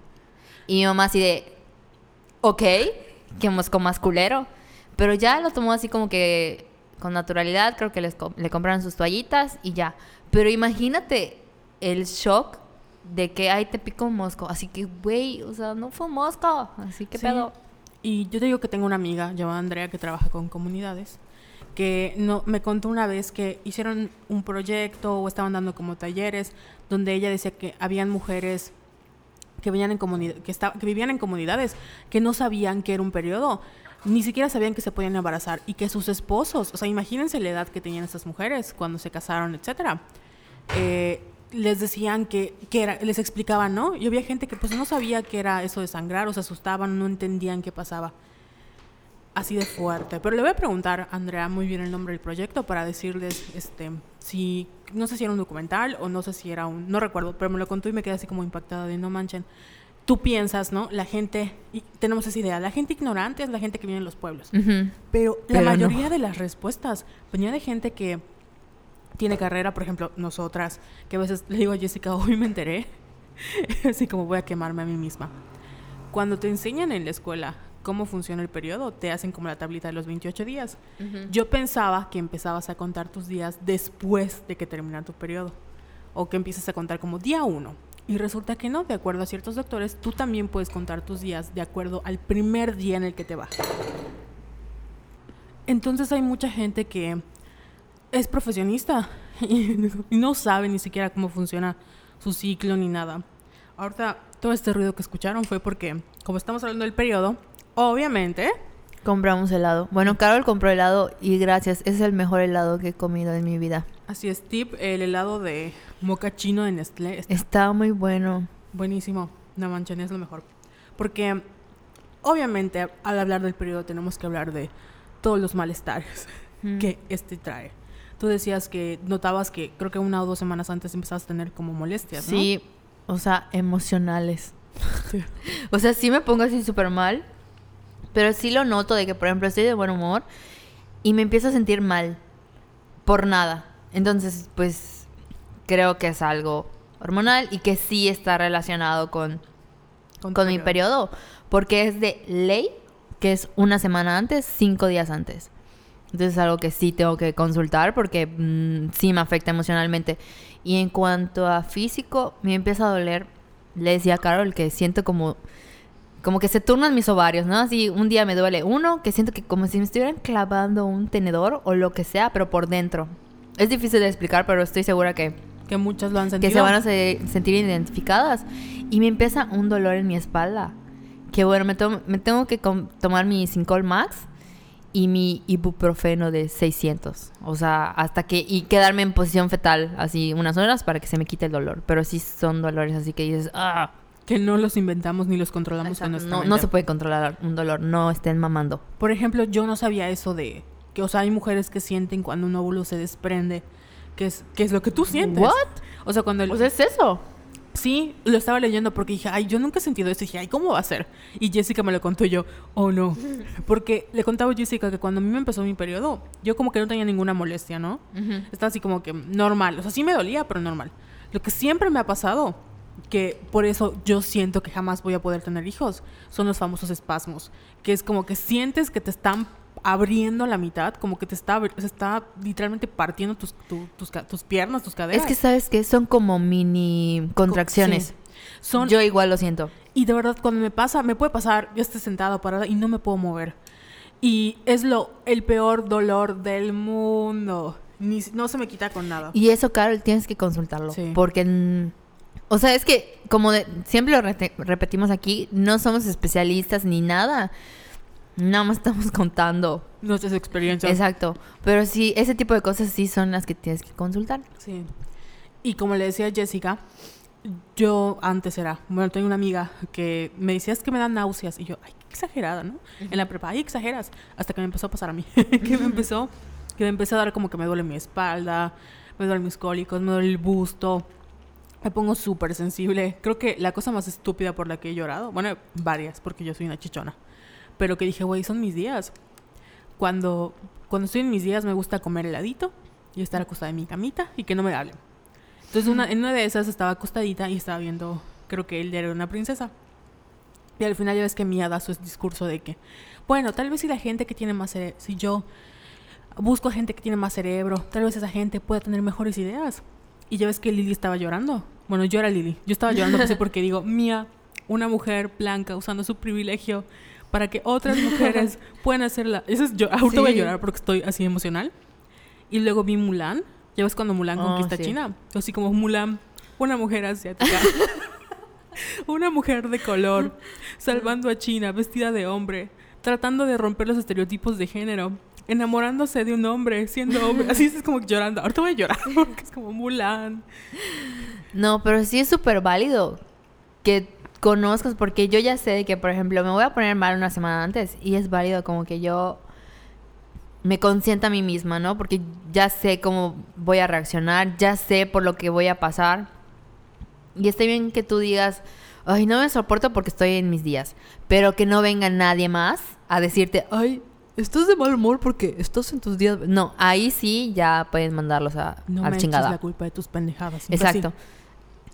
[SPEAKER 2] Y mi mamá así de, ok, que mosco más culero. Pero ya lo tomó así como que con naturalidad, creo que les co- le compraron sus toallitas y ya. Pero imagínate el shock de que, ay, te picó un mosco. Así que, güey, o sea, no fue un mosco. Así que
[SPEAKER 1] Sí.
[SPEAKER 2] pedo.
[SPEAKER 1] Y yo te digo que tengo una amiga llamada Andrea que trabaja con comunidades que no me contó una vez que hicieron un proyecto o estaban dando como talleres donde ella decía que habían mujeres que vivían en que, que vivían en comunidades que no sabían que era un periodo ni siquiera sabían que se podían embarazar y que sus esposos o sea imagínense la edad que tenían estas mujeres cuando se casaron etcétera eh, les decían que, que era, les explicaban, ¿no? Y había gente que pues no sabía que era eso de sangrar, o se asustaban, no entendían qué pasaba. Así de fuerte. Pero le voy a preguntar a Andrea muy bien el nombre del proyecto para decirles, este, si, no sé si era un documental o no sé si era un, no recuerdo, pero me lo contó y me quedé así como impactada de no manchen. Tú piensas, ¿no? La gente, y tenemos esa idea, la gente ignorante es la gente que vive en los pueblos.
[SPEAKER 2] Ujú.
[SPEAKER 1] Pero la
[SPEAKER 2] Pero no.
[SPEAKER 1] mayoría de las respuestas venía de gente que tiene carrera, por ejemplo, nosotras, que a veces le digo a Jessica, hoy me enteré, así como voy a quemarme a mí misma. Cuando te enseñan en la escuela cómo funciona el periodo, te hacen como la tablita de los 28 días. Yo pensaba que empezabas a contar tus días después de que termina tu periodo, o que empiezas a contar como día uno. Y resulta que no, de acuerdo a ciertos doctores, tú también puedes contar tus días de acuerdo al primer día en el que te baja. Entonces hay mucha gente que es profesionista y no sabe ni siquiera cómo funciona su ciclo ni nada. Ahorita todo este ruido que escucharon fue porque, como estamos hablando del periodo, obviamente,
[SPEAKER 2] Compramos helado. Bueno, Carol compró helado y gracias. Es el mejor helado que he comido en mi vida.
[SPEAKER 1] así es, tip, el helado de moca chino de Nestlé está
[SPEAKER 2] Está muy bueno.
[SPEAKER 1] buenísimo. No manchen, es lo mejor. Porque, obviamente, al hablar del periodo tenemos que hablar de todos los malestares
[SPEAKER 2] Mm.
[SPEAKER 1] que este trae. Tú decías que notabas que creo que una o dos semanas antes empezabas a tener como molestias, ¿no?
[SPEAKER 2] Sí, o sea, emocionales.
[SPEAKER 1] Sí.
[SPEAKER 2] O sea, sí me pongo así súper mal, pero sí lo noto de que, por ejemplo, estoy de buen humor y me empiezo a sentir mal por nada. Entonces, pues, creo que es algo hormonal y que sí está relacionado con,
[SPEAKER 1] Con
[SPEAKER 2] mi
[SPEAKER 1] periodo.
[SPEAKER 2] periodo, porque es de ley, que es una semana antes, cinco días antes. Entonces es algo que sí tengo que consultar porque mm, sí me afecta emocionalmente. Y en cuanto a físico, me empieza a doler. Le decía a Carol que siento como, como que se turnan mis ovarios, ¿no? Así un día me duele uno, que siento que como si me estuvieran clavando un tenedor o lo que sea, pero por dentro. Es difícil de explicar, pero estoy segura que,
[SPEAKER 1] Que muchas lo han sentido.
[SPEAKER 2] que se van a se- sentir identificadas. Y me empieza un dolor en mi espalda. Que bueno, me, to- me tengo que tomar mi Sincol Max y mi ibuprofeno de 600. O sea, hasta que... Y quedarme en posición fetal así unas horas para que se me quite el dolor. Pero sí son dolores así que dices... ¡Ah!
[SPEAKER 1] Que no los inventamos ni los controlamos
[SPEAKER 2] Exacto,
[SPEAKER 1] con nuestra
[SPEAKER 2] no,
[SPEAKER 1] mente.
[SPEAKER 2] no se puede controlar un dolor. No estén mamando.
[SPEAKER 1] Por ejemplo, yo no sabía eso de que, o sea, hay mujeres que sienten cuando un óvulo se desprende, que es, que es lo que tú sientes.
[SPEAKER 2] ¿What?
[SPEAKER 1] O sea, cuando el,
[SPEAKER 2] Pues es eso.
[SPEAKER 1] sí, lo estaba leyendo porque dije, ay, yo nunca he sentido eso. Y dije, ay, ¿cómo va a ser? Y Jessica me lo contó y yo, oh no. Porque le contaba a Jessica que cuando a mí me empezó mi periodo, yo como que no tenía ninguna molestia, ¿no? Estaba así como que normal. O sea, sí me dolía, pero normal. Lo que siempre me ha pasado, que por eso yo siento que jamás voy a poder tener hijos, son los famosos espasmos. Que es como que sientes que te están abriendo a la mitad, como que te está, se está literalmente partiendo tus, tu- tus, tus piernas, tus caderas.
[SPEAKER 2] Es que, ¿sabes qué? Son como mini contracciones.
[SPEAKER 1] Sí. Son,
[SPEAKER 2] Yo igual lo siento.
[SPEAKER 1] y de verdad, cuando me pasa, me puede pasar, yo estoy sentada parada y no me puedo mover. Y es lo el peor dolor del mundo. Ni, no se me quita con nada.
[SPEAKER 2] Y eso, Carol, tienes que consultarlo.
[SPEAKER 1] Sí.
[SPEAKER 2] Porque, o sea, es que, como de- siempre lo repetimos aquí, no somos especialistas ni nada. Nada más estamos contando.
[SPEAKER 1] Nuestras experiencias.
[SPEAKER 2] Exacto. Pero sí, ese tipo de cosas sí son las que tienes que consultar.
[SPEAKER 1] Sí. Y como le decía Jessica, yo antes era, bueno, tengo una amiga que me decía es que me dan náuseas. Y yo, ay, qué exagerada, ¿no? En la prepa, ay, exageras. Hasta que me empezó a pasar a mí. que me empezó, que me empezó a dar como que me duele mi espalda, me duelen mis cólicos, me duele el busto. Me pongo súper sensible. Creo que la cosa más estúpida por la que he llorado, bueno, varias, porque yo soy una chichona. Pero que dije, güey, son mis días. Cuando, cuando estoy en mis días me gusta comer heladito y estar acostada en mi camita y que no me hablen. Entonces una, en una de esas estaba acostadita y estaba viendo, creo que el diario de una princesa. Y al final ya ves que Mia da su discurso de que, bueno, tal vez si la gente que tiene más cerebro, si yo busco a gente que tiene más cerebro, tal vez esa gente pueda tener mejores ideas. Y ya ves que Lily estaba llorando. Bueno, yo era Lily. Yo estaba llorando pues, porque digo, Mia, una mujer blanca usando su privilegio para que otras mujeres puedan hacerla. Eso es yo. Ahorita voy a
[SPEAKER 2] Sí.
[SPEAKER 1] llorar porque estoy así emocional. Y luego vi Mulan. Ya ves cuando Mulan
[SPEAKER 2] Oh,
[SPEAKER 1] conquista
[SPEAKER 2] sí.
[SPEAKER 1] China. Así como Mulan, una mujer asiática. una mujer de color, salvando a China, vestida de hombre, tratando de romper los estereotipos de género, enamorándose de un hombre, siendo hombre. Así es como llorando. Ahorita voy a llorar porque es como Mulan.
[SPEAKER 2] No, pero sí es súper válido que conozcas, porque yo ya sé que, por ejemplo, me voy a poner mal una semana antes y es válido como que yo me consienta a mí misma, ¿no? Porque ya sé cómo voy a reaccionar, ya sé por lo que voy a pasar. Y está bien que tú digas, ay, no me soporto porque estoy en mis días, pero que no venga nadie más a decirte, ay, estás de mal humor porque estás en tus días. No, ahí sí ya puedes mandarlos a,
[SPEAKER 1] No
[SPEAKER 2] a la chingada.
[SPEAKER 1] la culpa de tus pendejadas.
[SPEAKER 2] Exacto.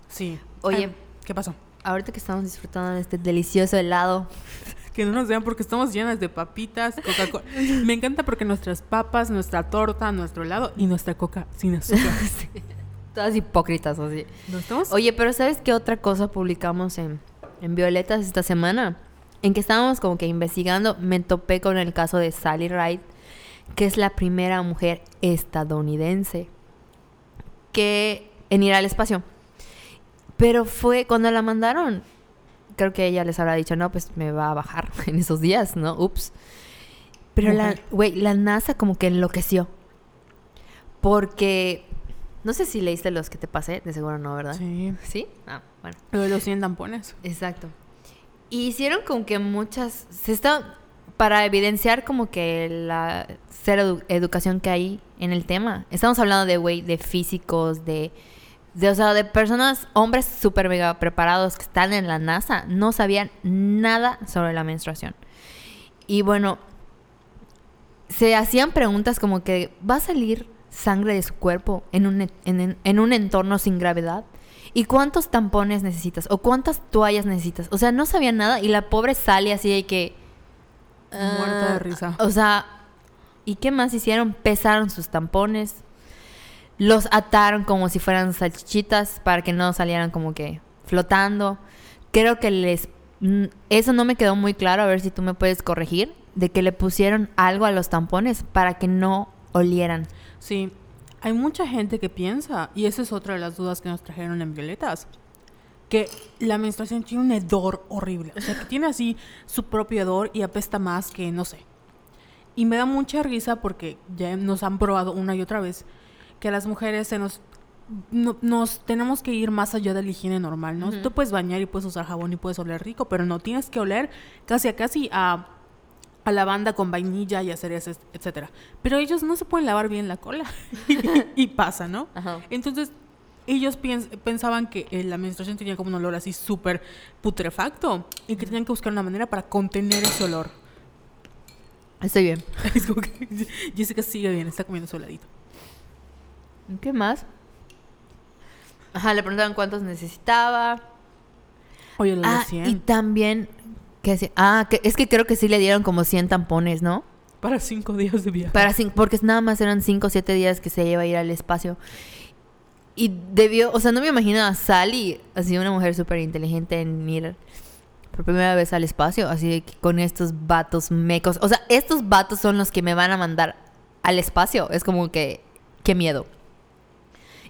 [SPEAKER 1] Sí.
[SPEAKER 2] Oye.
[SPEAKER 1] Ay, ¿qué pasó?
[SPEAKER 2] Ahorita que estamos disfrutando de este delicioso helado,
[SPEAKER 1] Que no nos vean porque estamos llenas de papitas, Coca-Cola. Me encanta porque nuestras papas, nuestra torta, nuestro helado y nuestra coca sin azúcar.
[SPEAKER 2] todas hipócritas así.
[SPEAKER 1] ¿No estamos?
[SPEAKER 2] Oye, pero ¿sabes qué otra cosa publicamos en, en Violetas esta semana? En que estábamos como que investigando, me topé con el caso de Sally Ride, que es la primera mujer estadounidense que en ir al espacio. Pero fue cuando la mandaron, creo que ella les habrá dicho, no, pues me va a bajar en esos días, ¿no? Ups. Pero la, güey, la NASA como que enloqueció. Porque, no sé si leíste los que te pasé, de seguro no, ¿verdad?
[SPEAKER 1] Sí.
[SPEAKER 2] ¿Sí? Ah, bueno.
[SPEAKER 1] Lo de los 100 tampones.
[SPEAKER 2] Exacto. Y hicieron como que muchas... Se está... Para evidenciar como que la edu- educación que hay en el tema. Estamos hablando de, güey, de físicos, de... De, o sea, de personas, hombres súper mega preparados que están en la NASA, no sabían nada sobre la menstruación. Y bueno, se hacían preguntas como que, ¿va a salir sangre de su cuerpo en un, en- en un entorno sin gravedad? ¿Y cuántos tampones necesitas? ¿O cuántas toallas necesitas? O sea, no sabía nada y la pobre sale así de que...
[SPEAKER 1] Muerta de
[SPEAKER 2] ah,
[SPEAKER 1] risa.
[SPEAKER 2] O sea, ¿y qué más hicieron? Pesaron sus tampones, los ataron como si fueran salchichitas para que no salieran como que flotando. Creo que les... mm, Eso no me quedó muy claro, a ver si tú me puedes corregir, de que le pusieron algo a los tampones para que no olieran.
[SPEAKER 1] Sí. Hay mucha gente que piensa, y esa es otra de las dudas que nos trajeron en Violetas, que la menstruación tiene un hedor horrible. O sea, que tiene así su propio hedor y apesta más que, no sé. Y me da mucha risa porque ya nos han probado una y otra vez que a las mujeres se nos... no- nos tenemos que ir más allá de la higiene normal, ¿no?
[SPEAKER 2] Ujú.
[SPEAKER 1] Tú puedes bañar y puedes usar jabón y puedes oler rico, pero no tienes que oler casi a casi a, a lavanda con vainilla y a cerezas, etcétera. Pero ellos no se pueden lavar bien la cola y pasa, ¿no?
[SPEAKER 2] Ajá.
[SPEAKER 1] Entonces, ellos pensaban que eh, la menstruación tenía como un olor así súper putrefacto y que tenían que buscar una manera para contener ese olor.
[SPEAKER 2] Estoy bien.
[SPEAKER 1] Es como que Jessica sigue bien, está comiendo su heladito.
[SPEAKER 2] ¿Qué más? Ajá, le preguntaban cuántos necesitaba.
[SPEAKER 1] Oye, lo de
[SPEAKER 2] Ah,
[SPEAKER 1] 100.
[SPEAKER 2] y también... Ah, que, es que creo que sí le dieron como 100 tampones, ¿no?
[SPEAKER 1] Para cinco días de viaje.
[SPEAKER 2] Para cin- porque nada más eran 5 o 7 días que se iba a ir al espacio. Y debió, o sea, no me imagino a Sally, así una mujer súper inteligente en ir por primera vez al espacio, así de que con estos vatos mecos. O sea, estos vatos son los que me van a mandar al espacio. Es como que, qué miedo.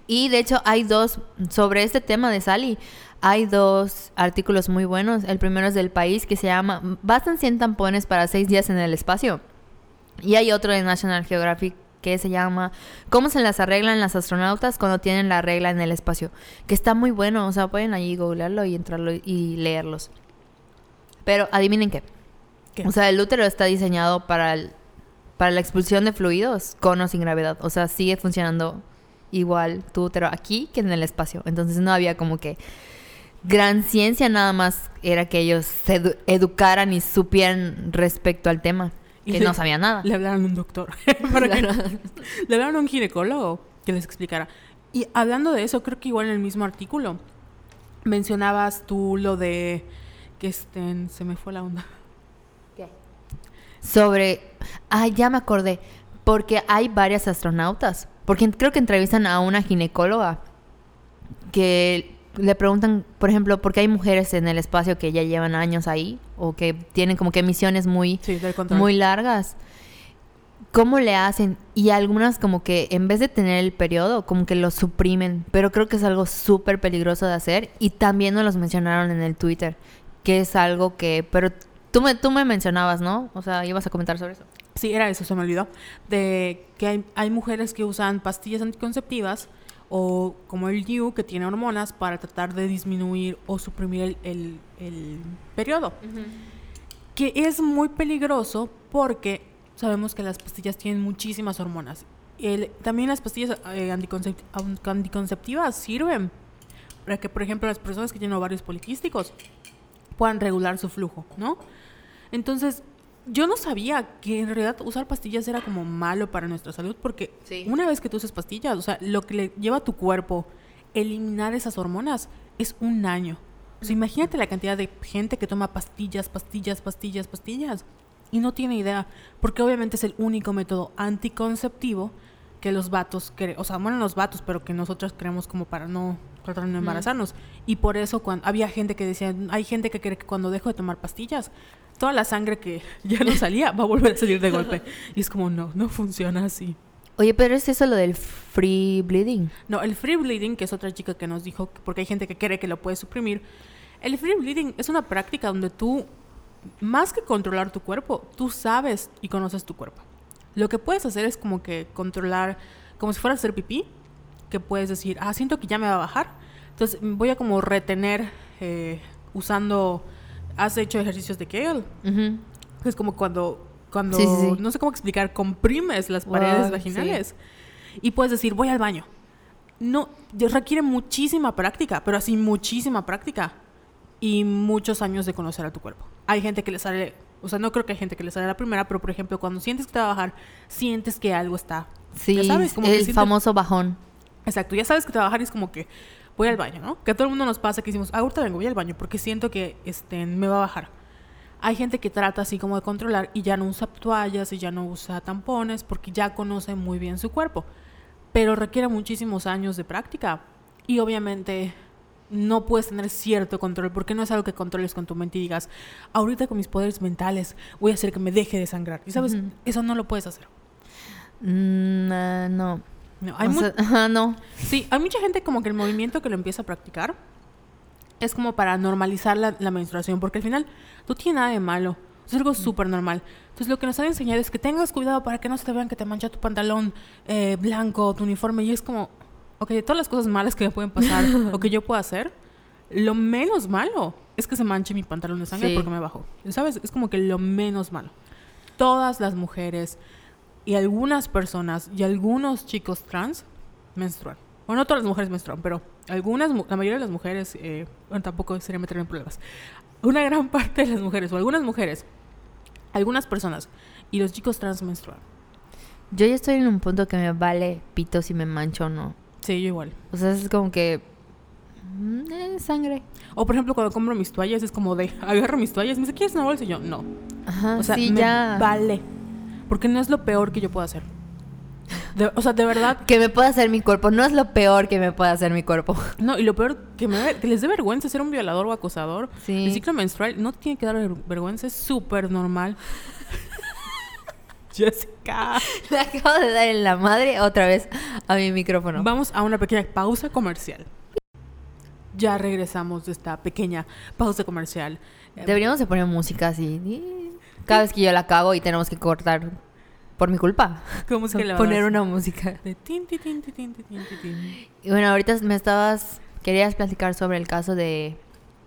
[SPEAKER 2] Y de hecho hay dos, sobre este tema de Sally, hay dos artículos muy buenos. El primero es del país que se llama Bastan 100 tampones para seis días en el espacio. Y hay otro de National Geographic que se llama ¿Cómo se las arreglan las astronautas cuando tienen la regla en el espacio? Que está muy bueno, o sea, pueden ahí googlearlo y entrarlo y leerlos. Pero adivinen qué.
[SPEAKER 1] ¿Qué?
[SPEAKER 2] O sea, el útero está diseñado para, el- para la expulsión de fluidos con o sin gravedad. O sea, sigue funcionando igual tu útero aquí que en el espacio. Entonces no había como que gran ciencia, nada más era que ellos se edu- educaran y supieran respecto al tema. Que
[SPEAKER 1] le-
[SPEAKER 2] no sabía nada.
[SPEAKER 1] Le hablaron a un doctor. para que- le hablaron a un ginecólogo que les explicara. Y hablando de eso, creo que igual en el mismo artículo mencionabas tú lo de que estén. Se me fue la onda.
[SPEAKER 2] Sobre. Ah, ya me acordé. Porque hay varias astronautas. Porque creo que entrevistan a una ginecóloga que le preguntan, por ejemplo, por qué hay mujeres en el espacio que ya llevan años ahí o que tienen como que misiones muy,
[SPEAKER 1] Sí,
[SPEAKER 2] muy largas. ¿Cómo le hacen? Y algunas como que en vez de tener el periodo, como que lo suprimen. Pero creo que es algo súper peligroso de hacer. Y también nos los mencionaron en el Twitter. Que es algo que... Pero tú me, tú me mencionabas, ¿no? O sea, ibas a comentar sobre eso.
[SPEAKER 1] Sí, era eso, se me olvidó. De que hay, hay mujeres que usan pastillas anticonceptivas o como el DIU que tiene hormonas para tratar de disminuir o suprimir el, el- el periodo. Que es muy peligroso porque sabemos que las pastillas tienen muchísimas hormonas. El- también las pastillas eh, anticoncep- an- anticonceptivas sirven para que, por ejemplo, las personas que tienen ovarios poliquísticos puedan regular su flujo, ¿no? Entonces, yo no sabía que en realidad usar pastillas era como malo para nuestra salud porque
[SPEAKER 2] Sí.
[SPEAKER 1] una vez que tú usas pastillas, o sea, lo que le lleva a tu cuerpo eliminar esas hormonas es un año. O sea, imagínate la cantidad de gente que toma pastillas, pastillas, pastillas, pastillas y no tiene idea, porque obviamente es el único método anticonceptivo que los vatos, o sea, bueno, los vatos, pero que nosotros creemos como para no tratar de no embarazarnos. Y por eso cuando había gente que decía, hay gente que cree que cuando dejo de tomar pastillas, toda la sangre que ya no salía va a volver a salir de golpe. Y es como, no, no funciona así.
[SPEAKER 2] Oye, pero es eso lo del free bleeding.
[SPEAKER 1] No, el free bleeding, que es otra chica que nos dijo, que- porque hay gente que cree que lo puede suprimir. El free bleeding es una práctica donde tú, más que controlar tu cuerpo, tú sabes y conoces tu cuerpo. Lo que puedes hacer es como que controlar, como si fuera a hacer pipí, que puedes decir, ah, siento que ya me va a bajar. Entonces voy a como retener eh, usando, has hecho ejercicios de Kegel.
[SPEAKER 2] Ujú.
[SPEAKER 1] Es como cuando, cuando
[SPEAKER 2] Sí, sí, sí.
[SPEAKER 1] no sé cómo explicar, comprimes las
[SPEAKER 2] Wow,
[SPEAKER 1] paredes
[SPEAKER 2] sí.
[SPEAKER 1] vaginales. Y puedes decir, voy al baño. No, requiere muchísima práctica, pero así muchísima práctica. Y muchos años de conocer a tu cuerpo. Hay gente que le sale, o sea, no creo que hay gente que le sale a la primera, pero por ejemplo, cuando sientes que te va a bajar, sientes que algo está.
[SPEAKER 2] Sí,
[SPEAKER 1] ya sabes, como que
[SPEAKER 2] el
[SPEAKER 1] sientes-
[SPEAKER 2] famoso bajón.
[SPEAKER 1] Exacto, ya sabes que te va a bajar y es como que voy al baño, ¿no? Que a todo el mundo nos pasa que decimos, "Ah, ahorita vengo, voy al baño porque siento que este, me va a bajar. Hay gente que trata así como de controlar y ya no usa toallas y ya no usa tampones porque ya conoce muy bien su cuerpo. Pero requiere muchísimos años de práctica y obviamente no puedes tener cierto control porque no es algo que controles con tu mente y digas, ahorita con mis poderes mentales voy a hacer que me deje de sangrar. Y sabes, eso no lo puedes hacer.
[SPEAKER 2] Mm, ah, no.
[SPEAKER 1] No, hay
[SPEAKER 2] O
[SPEAKER 1] mu-
[SPEAKER 2] sea, ajá, no.
[SPEAKER 1] Sí, hay mucha gente como que el movimiento que lo empieza a practicar es como para normalizar la, la menstruación, porque al final no tiene nada de malo, es algo súper normal. Entonces lo que nos han enseñado es que tengas cuidado para que no se te vean que te mancha tu pantalón eh, blanco, tu uniforme, y es como, ok, de todas las cosas malas que me pueden pasar o que yo puedo hacer, lo menos malo es que se manche mi pantalón de sangre
[SPEAKER 2] Sí.
[SPEAKER 1] porque me bajó. ¿Sabes? Es como que lo menos malo. Todas las mujeres y algunas personas y algunos chicos trans menstruan. Bueno, no todas las mujeres menstruan, pero algunas, la mayoría de las mujeres, eh, bueno, tampoco sería meterme en problemas. Una gran parte de las mujeres, o algunas mujeres, algunas personas y los chicos trans menstruan.
[SPEAKER 2] Yo ya estoy en un punto que me vale pito si me mancho o no.
[SPEAKER 1] Sí, yo igual.
[SPEAKER 2] O sea, es como que... mm, eh, sangre.
[SPEAKER 1] O por ejemplo, cuando compro mis toallas, es como de, agarro mis toallas, me dice, ¿quieres una bolsa? Y yo, no.
[SPEAKER 2] Ajá,
[SPEAKER 1] O sea,
[SPEAKER 2] sí,
[SPEAKER 1] me
[SPEAKER 2] ya.
[SPEAKER 1] vale. Porque no es lo peor que yo puedo hacer. De- o sea, de verdad.
[SPEAKER 2] Que me pueda hacer mi cuerpo. No es lo peor que me pueda hacer mi cuerpo.
[SPEAKER 1] No, y lo peor, que, me, que les dé vergüenza ser un violador o acosador.
[SPEAKER 2] Sí.
[SPEAKER 1] El ciclo menstrual no tiene que dar ver- vergüenza, es súper normal. Jessica.
[SPEAKER 2] Le acabo de dar en la madre otra vez a mi micrófono.
[SPEAKER 1] Vamos a una pequeña pausa comercial. Ya regresamos de esta pequeña pausa comercial.
[SPEAKER 2] Deberíamos de poner música así. Cada vez que yo la cago y tenemos que cortar por mi culpa.
[SPEAKER 1] ¿Cómo es que le
[SPEAKER 2] Poner
[SPEAKER 1] vas
[SPEAKER 2] una música.
[SPEAKER 1] De tin, ti, tin, ti, tin, ti, tin, ti, tin.
[SPEAKER 2] Y bueno, ahorita me estabas... Querías platicar sobre el caso de,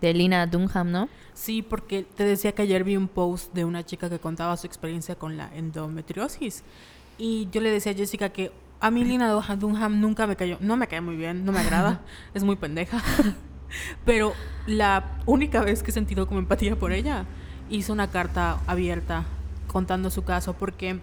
[SPEAKER 2] de Lina Dunham, ¿no?
[SPEAKER 1] Sí, porque te decía que ayer vi un post de una chica que contaba su experiencia con la endometriosis. Y yo le decía a Jessica que a mí Lina Dunham- Dunham nunca me cayó, no me cae muy bien, no me agrada, es muy pendeja. Pero la única vez que he sentido como empatía por ella, hizo una carta abierta contando su caso porque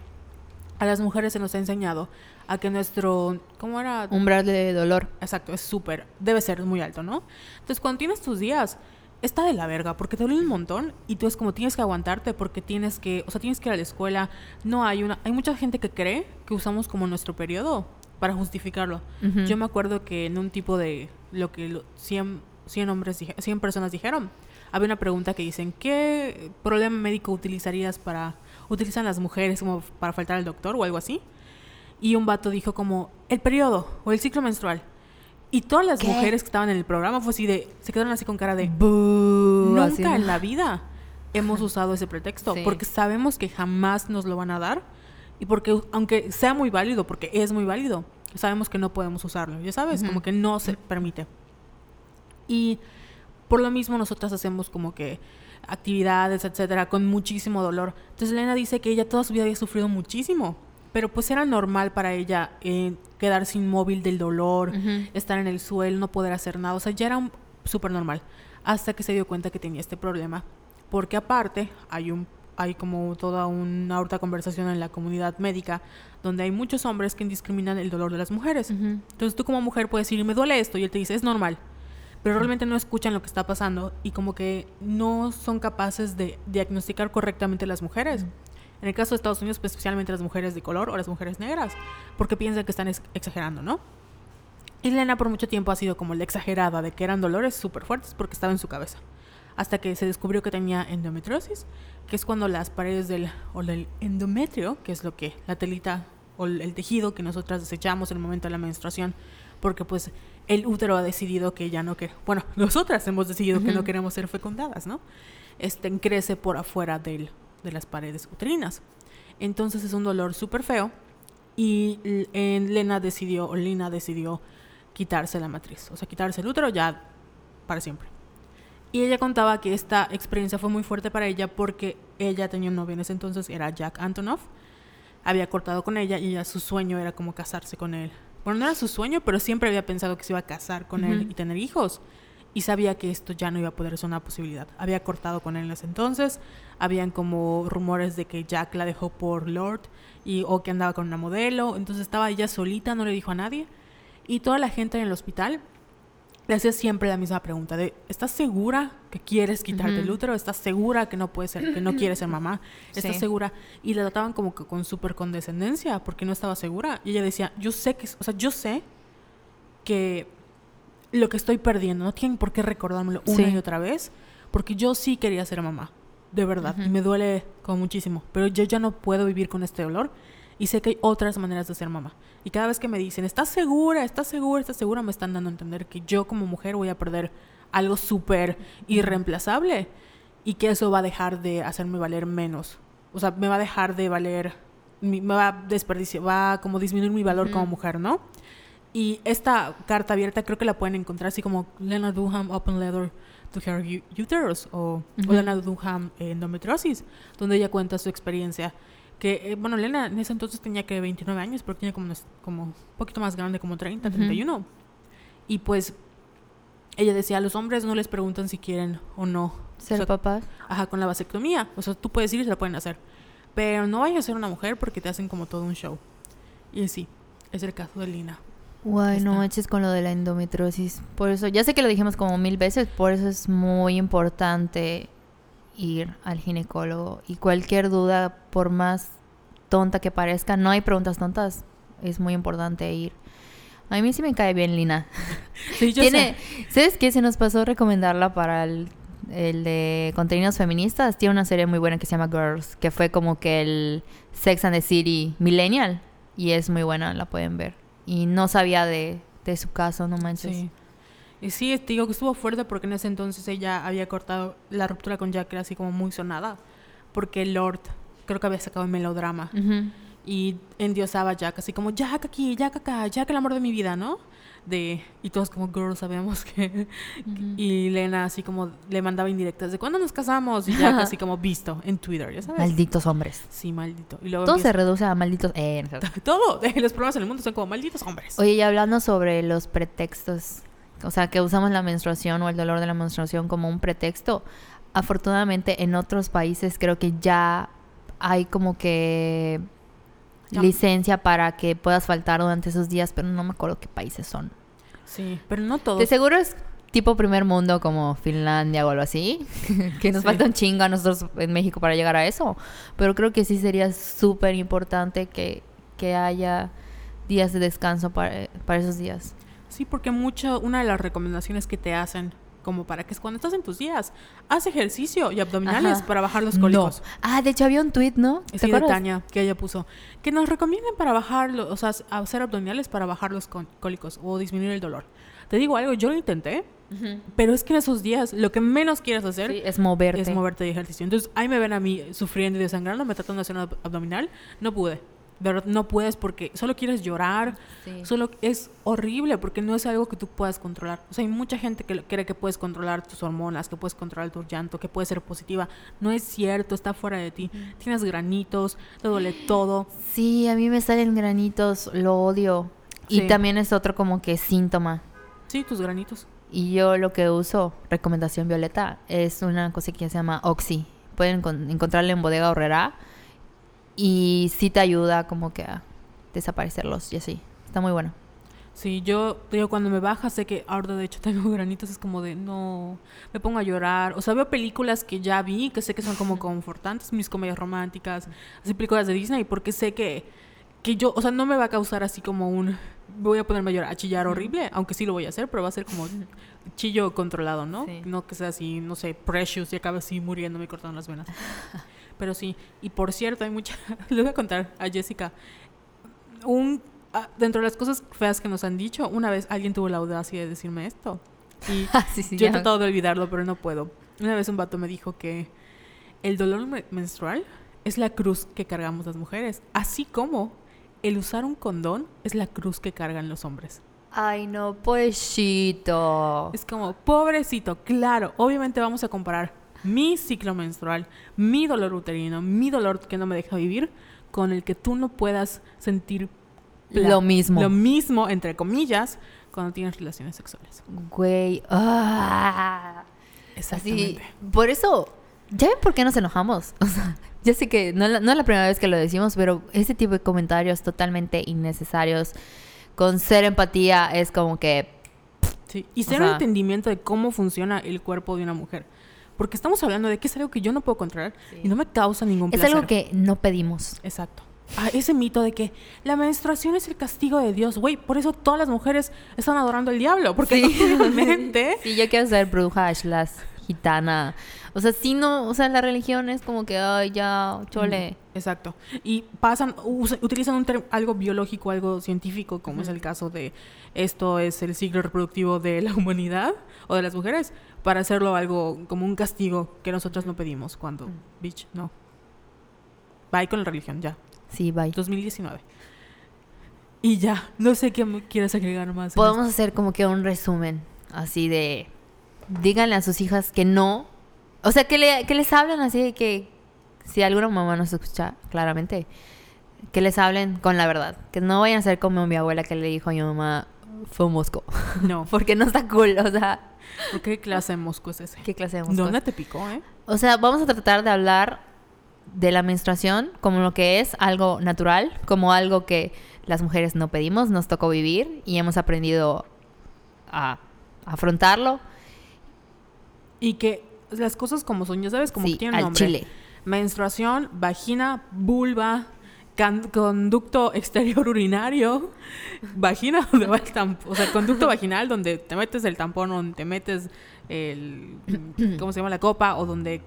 [SPEAKER 1] a las mujeres se nos ha enseñado a que nuestro, ¿cómo era?
[SPEAKER 2] Umbral de dolor.
[SPEAKER 1] Exacto, es súper, debe ser muy alto, ¿no? Entonces, cuando tienes tus días, está de la verga, porque te duele un montón y tú es como tienes que aguantarte porque tienes que, o sea, tienes que ir a la escuela. No hay una, hay mucha gente que cree que usamos como nuestro periodo para justificarlo.
[SPEAKER 2] Ujú.
[SPEAKER 1] Yo me acuerdo que en un tipo de lo que lo- 100, 100 hombres, dije- 100 personas dijeron, había una pregunta que dicen, ¿qué problema médico utilizarías para, utilizan las mujeres como para faltar al doctor o algo así? Y un vato dijo como, el periodo o el ciclo menstrual. Y todas las
[SPEAKER 2] ¿Qué?
[SPEAKER 1] mujeres que estaban en el programa fue así de, se quedaron así con cara de,
[SPEAKER 2] Bú, así,
[SPEAKER 1] nunca
[SPEAKER 2] ¿no?
[SPEAKER 1] en la vida hemos usado ese pretexto,
[SPEAKER 2] Sí.
[SPEAKER 1] porque sabemos que jamás nos lo van a dar y porque aunque sea muy válido, porque es muy válido, sabemos que no podemos usarlo, ya sabes,
[SPEAKER 2] Ujú.
[SPEAKER 1] como que no se permite. Y por lo mismo nosotras hacemos como que actividades, etcétera, con muchísimo dolor. Entonces Elena dice que ella toda su vida había sufrido muchísimo, pero pues era normal para ella eh, quedarse inmóvil del dolor, estar en el suelo, no poder hacer nada. O sea, ya era un- súper normal. Hasta que se dio cuenta que tenía este problema. Porque aparte, hay un hay como toda una ahorita conversación en la comunidad médica donde hay muchos hombres que discriminan el dolor de las mujeres. Entonces tú como mujer puedes decir, me duele esto, y él te dice, es normal. Pero realmente no escuchan lo que está pasando y como que no son capaces de diagnosticar correctamente las mujeres. En el caso de Estados Unidos, pues, especialmente las mujeres de color o las mujeres negras, porque piensan que están ex- exagerando, ¿no? Y Lena por mucho tiempo ha sido como la exagerada de que eran dolores súper fuertes porque estaba en su cabeza. Hasta que se descubrió que tenía endometriosis, que es cuando las paredes del, o del endometrio, que es lo que la telita o el tejido que nosotras desechamos en el momento de la menstruación, porque pues el útero ha decidido que ya no que bueno, nosotras hemos decidido que no queremos ser fecundadas, ¿no? Este crece por afuera del, de las paredes uterinas. Entonces es un dolor súper feo y Lena decidió, o Lina decidió quitarse la matriz, o sea, quitarse el útero ya para siempre. Y ella contaba que esta experiencia fue muy fuerte para ella porque ella tenía un novio en ese entonces, era Jack Antonoff. Había cortado con ella y ella su sueño era como casarse con él. Bueno, no era su sueño, pero siempre había pensado que se iba a casar con él y tener hijos. Y sabía que esto ya no iba a poder ser una posibilidad. Había cortado con él en ese entonces. Habían como rumores de que Jack la dejó por Lord y, o que andaba con una modelo. Entonces estaba ella solita, no le dijo a nadie. Y toda la gente en el hospital le hacía siempre la misma pregunta de ¿estás segura que quieres quitarte el útero? ¿Estás segura que no puedes ser, que no quieres ser mamá? ¿Estás
[SPEAKER 2] Sí.
[SPEAKER 1] segura? Y la trataban como que con súper condescendencia porque no estaba segura. Y ella decía, yo sé que, o sea, yo sé que lo que estoy perdiendo, no tienen por qué recordármelo una
[SPEAKER 2] Sí.
[SPEAKER 1] y otra vez, porque yo sí quería ser mamá, de verdad, y me duele como muchísimo, pero yo ya no puedo vivir con este dolor y sé que hay otras maneras de ser mamá. Y cada vez que me dicen, ¿estás segura? ¿Estás segura? ¿Estás segura? Me están dando a entender que yo como mujer voy a perder algo súper irreemplazable y que eso va a dejar de hacerme valer menos. O sea, me va a dejar de valer, me va a desperdiciar, va a como disminuir mi valor como mujer, ¿no? Y esta carta abierta creo que la pueden encontrar así como Lena Dunham Open Letter to Her Uterus o, o. Lena Dunham eh, Endometriosis, donde ella cuenta su experiencia. Que, eh, bueno, Lena en ese entonces tenía que 29 años, pero tenía como, unos- como un poquito más grande, como 30,
[SPEAKER 2] Ujú.
[SPEAKER 1] 31. Y pues ella decía, a los hombres no les preguntan si quieren o no.
[SPEAKER 2] Ser
[SPEAKER 1] O sea,
[SPEAKER 2] papás.
[SPEAKER 1] Ajá, con la vasectomía. O sea, tú puedes ir y se la pueden hacer. Pero no vayas a ser una mujer porque te hacen como todo un show. Y sí, es el caso de Lina.
[SPEAKER 2] Guay, no manches con lo de la endometriosis. Por eso, ya sé que lo dijimos como mil veces, por eso es muy importante ir al ginecólogo. Y cualquier duda, por más tonta que parezca, no hay preguntas tontas. es muy importante ir. A mí sí me cae bien Lina.
[SPEAKER 1] Sí, yo
[SPEAKER 2] Tiene,
[SPEAKER 1] sé.
[SPEAKER 2] ¿Sabes qué? Se nos pasó recomendarla para el, el de contenidos feministas. Tiene una serie muy buena que se llama Girls, que fue como que el Sex and the City Millennial. Y es muy buena, la pueden ver. Y no sabía de, de su caso, no manches.
[SPEAKER 1] Sí. Y sí, te digo que estuvo fuerte porque en ese entonces ella había cortado la ruptura con Jack, era así como muy sonada. Porque Lord, creo que había sacado el melodrama.
[SPEAKER 2] Ujú.
[SPEAKER 1] Y endiosaba a Jack, así como Jack aquí, Jack acá, Jack el amor de mi vida, ¿no? De, y todos como girls sabemos que...
[SPEAKER 2] Ujú.
[SPEAKER 1] Y Lena así como le mandaba indirectas de ¿cuándo nos casamos? Y Jack así como visto en Twitter, ¿ya sabes?
[SPEAKER 2] Malditos hombres.
[SPEAKER 1] Sí, maldito. Y luego
[SPEAKER 2] Todo se
[SPEAKER 1] empieza-
[SPEAKER 2] reduce a malditos... Eh, no sé.
[SPEAKER 1] Todo, los problemas en el mundo son como malditos hombres.
[SPEAKER 2] Oye, y hablando sobre los pretextos, o sea, que usamos la menstruación o el dolor de la menstruación como un pretexto, afortunadamente en otros países creo que ya hay como que licencia para que puedas faltar durante esos días, pero no me acuerdo qué países son.
[SPEAKER 1] Sí, pero no todos.
[SPEAKER 2] De seguro es tipo primer mundo como Finlandia o algo así, que nos
[SPEAKER 1] Sí.
[SPEAKER 2] falta un chingo a nosotros en México para llegar a eso, pero creo que sí sería súper importante que, que haya días de descanso para, para esos días.
[SPEAKER 1] Sí, porque mucho, una de las recomendaciones que te hacen, como para que es cuando estás en tus días, haz ejercicio y abdominales
[SPEAKER 2] Ajá.
[SPEAKER 1] para bajar los cólicos.
[SPEAKER 2] No. Ah, de hecho había un tweet, ¿no? ¿Te
[SPEAKER 1] Sí, de
[SPEAKER 2] acuerdas?
[SPEAKER 1] Tania, que ella puso, que nos recomienden para bajar, lo- o sea, hacer abdominales para bajar los cólicos o disminuir el dolor. Te digo algo, yo lo intenté, pero es que en esos días lo que menos quieres hacer
[SPEAKER 2] Sí, es moverte.
[SPEAKER 1] es moverte de ejercicio. Entonces, ahí me ven a mí sufriendo y desangrando, me tratando de hacer un ab- abdominal, no pude. De verdad, no puedes porque solo quieres llorar,
[SPEAKER 2] Sí.
[SPEAKER 1] Solo es horrible porque no es algo que tú puedas controlar. O sea, hay mucha gente que cree que puedes controlar tus hormonas, que puedes controlar tu llanto, que puedes ser positiva. No es cierto, está fuera de ti. Tienes granitos, te duele todo.
[SPEAKER 2] Sí, a mí me salen granitos, lo odio. Y
[SPEAKER 1] Sí.
[SPEAKER 2] también es otro como que síntoma.
[SPEAKER 1] Sí, tus granitos.
[SPEAKER 2] Y yo lo que uso, recomendación violeta, es una cosa que se llama Oxy. Pueden encon- encontrarla en Bodega Horrera. Y sí te ayuda como que a desaparecerlos y así. Está muy bueno.
[SPEAKER 1] Sí, yo, yo cuando me baja sé que ahora de hecho tengo granitos, es como de no, me pongo a llorar. O sea, veo películas que ya vi, que sé que son como confortantes, mis comedias románticas, así películas de Disney, porque sé que, que yo, o sea, no me va a causar así como un, voy a ponerme a llorar, a chillar horrible, aunque sí lo voy a hacer, pero va a ser como chillo controlado, ¿no?
[SPEAKER 2] Sí.
[SPEAKER 1] No que sea así, no sé, precious y acabe así muriéndome y cortando las venas. Pero sí, y por cierto, hay mucha, le voy a contar a Jessica, un, ah, dentro de las cosas feas que nos han dicho, una vez alguien tuvo la audacia de decirme esto. Y
[SPEAKER 2] sí, sí,
[SPEAKER 1] yo he tratado de olvidarlo, pero no puedo. Una vez un vato me dijo que el dolor me- menstrual es la cruz que cargamos las mujeres, así como el usar un condón es la cruz que cargan los hombres.
[SPEAKER 2] Ay, no, pobrecito.
[SPEAKER 1] Es como, pobrecito, claro, obviamente vamos a comparar mi ciclo menstrual, mi dolor uterino, mi dolor que no me deja vivir, con el que tú no puedas sentir
[SPEAKER 2] Lo mismo.
[SPEAKER 1] Lo mismo, entre comillas, cuando tienes relaciones sexuales.
[SPEAKER 2] Güey. ah. Así,
[SPEAKER 1] Exactamente.
[SPEAKER 2] por eso, ¿ya ven por qué nos enojamos? O sea, ya sé que no, es la- no es la primera vez que lo decimos, pero ese tipo de comentarios totalmente innecesarios, con cero empatía, es como que...
[SPEAKER 1] Sí. Y
[SPEAKER 2] O
[SPEAKER 1] cero
[SPEAKER 2] sea-
[SPEAKER 1] entendimiento de cómo funciona el cuerpo de una mujer. Porque estamos hablando de que es algo que yo no puedo controlar
[SPEAKER 2] Sí.
[SPEAKER 1] y no me causa ningún
[SPEAKER 2] Es
[SPEAKER 1] placer.
[SPEAKER 2] algo que no pedimos.
[SPEAKER 1] Exacto. Ah, ese mito de que la menstruación es el castigo de Dios, güey, por eso todas las mujeres están adorando al diablo, porque obviamente
[SPEAKER 2] Sí, yo quiero ser bruja, slash, gitana. O sea, si no, o sea, la religión es como que, ay, ya, chole.
[SPEAKER 1] Exacto. Y pasan, usa- utilizan un algo biológico, algo científico, como es el caso de esto es el ciclo reproductivo de la humanidad o de las mujeres, para hacerlo algo como un castigo que nosotros no pedimos cuando,
[SPEAKER 2] Mm.
[SPEAKER 1] bitch, no. Bye con la religión, ya.
[SPEAKER 2] Sí, bye.
[SPEAKER 1] 2019. Y ya, no sé qué quieres agregar más.
[SPEAKER 2] Podemos hacer como que un resumen, así de... Díganle a sus hijas que no. O sea, que, le, que les hablen así de que... Si alguna mamá nos escucha, claramente. Que les hablen con la verdad. Que no vayan a ser como mi abuela que le dijo a mi mamá... Fue un mosco.
[SPEAKER 1] No.
[SPEAKER 2] Porque no está cool, o sea...
[SPEAKER 1] ¿Por qué clase de mosco es ese?
[SPEAKER 2] ¿Qué clase de mosco?
[SPEAKER 1] ¿Dónde te picó, eh?
[SPEAKER 2] O sea, vamos a tratar de hablar de la menstruación como lo que es algo natural, como algo que las mujeres no pedimos, nos tocó vivir y hemos aprendido a afrontarlo.
[SPEAKER 1] Y que las cosas como son, ya sabes, como
[SPEAKER 2] sí,
[SPEAKER 1] que tienen
[SPEAKER 2] al
[SPEAKER 1] nombre.
[SPEAKER 2] chile.
[SPEAKER 1] Menstruación, vagina, vulva, conducto exterior urinario, vagina donde va el tampón, o sea, conducto vaginal donde te metes el tampón, donde te metes el, ¿cómo se llama? La copa, o donde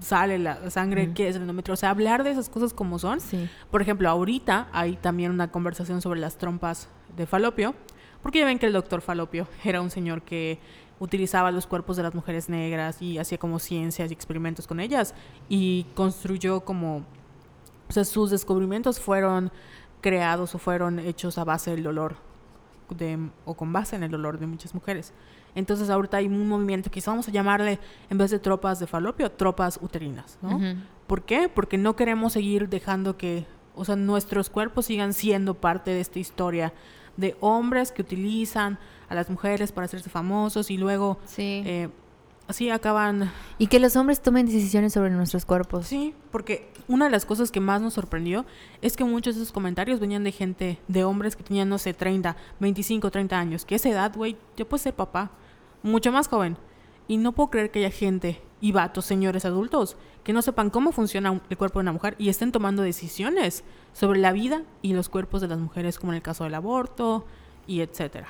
[SPEAKER 1] sale la sangre,
[SPEAKER 2] Ujú.
[SPEAKER 1] que es el endometrio. O sea, hablar de esas cosas como son.
[SPEAKER 2] Sí.
[SPEAKER 1] Por ejemplo, ahorita hay también una conversación sobre las trompas de falopio, porque ya ven que el doctor Falopio era un señor que utilizaba los cuerpos de las mujeres negras y hacía como ciencias y experimentos con ellas y construyó como, o sea, sus descubrimientos fueron creados o fueron hechos a base del dolor de, o con base en el dolor de muchas mujeres. Entonces ahorita hay un movimiento que vamos a llamarle, en vez de tropas de falopio, tropas uterinas, ¿no? ¿Por qué? Porque no queremos seguir dejando que, o sea, nuestros cuerpos sigan siendo parte de esta historia de hombres que utilizan a las mujeres para hacerse famosos y luego
[SPEAKER 2] Sí.
[SPEAKER 1] eh, así acaban.
[SPEAKER 2] y que los hombres tomen decisiones sobre nuestros cuerpos.
[SPEAKER 1] Sí, porque una de las cosas que más nos sorprendió es que muchos de esos comentarios venían de gente, de hombres que tenían, no sé, 30, 25, 30 años, que esa edad, güey, ya puedes ser papá, mucho más joven. Y no puedo creer que haya gente y vatos, señores adultos, que no sepan cómo funciona un- el cuerpo de una mujer y estén tomando decisiones sobre la vida y los cuerpos de las mujeres, como en el caso del aborto y etcétera.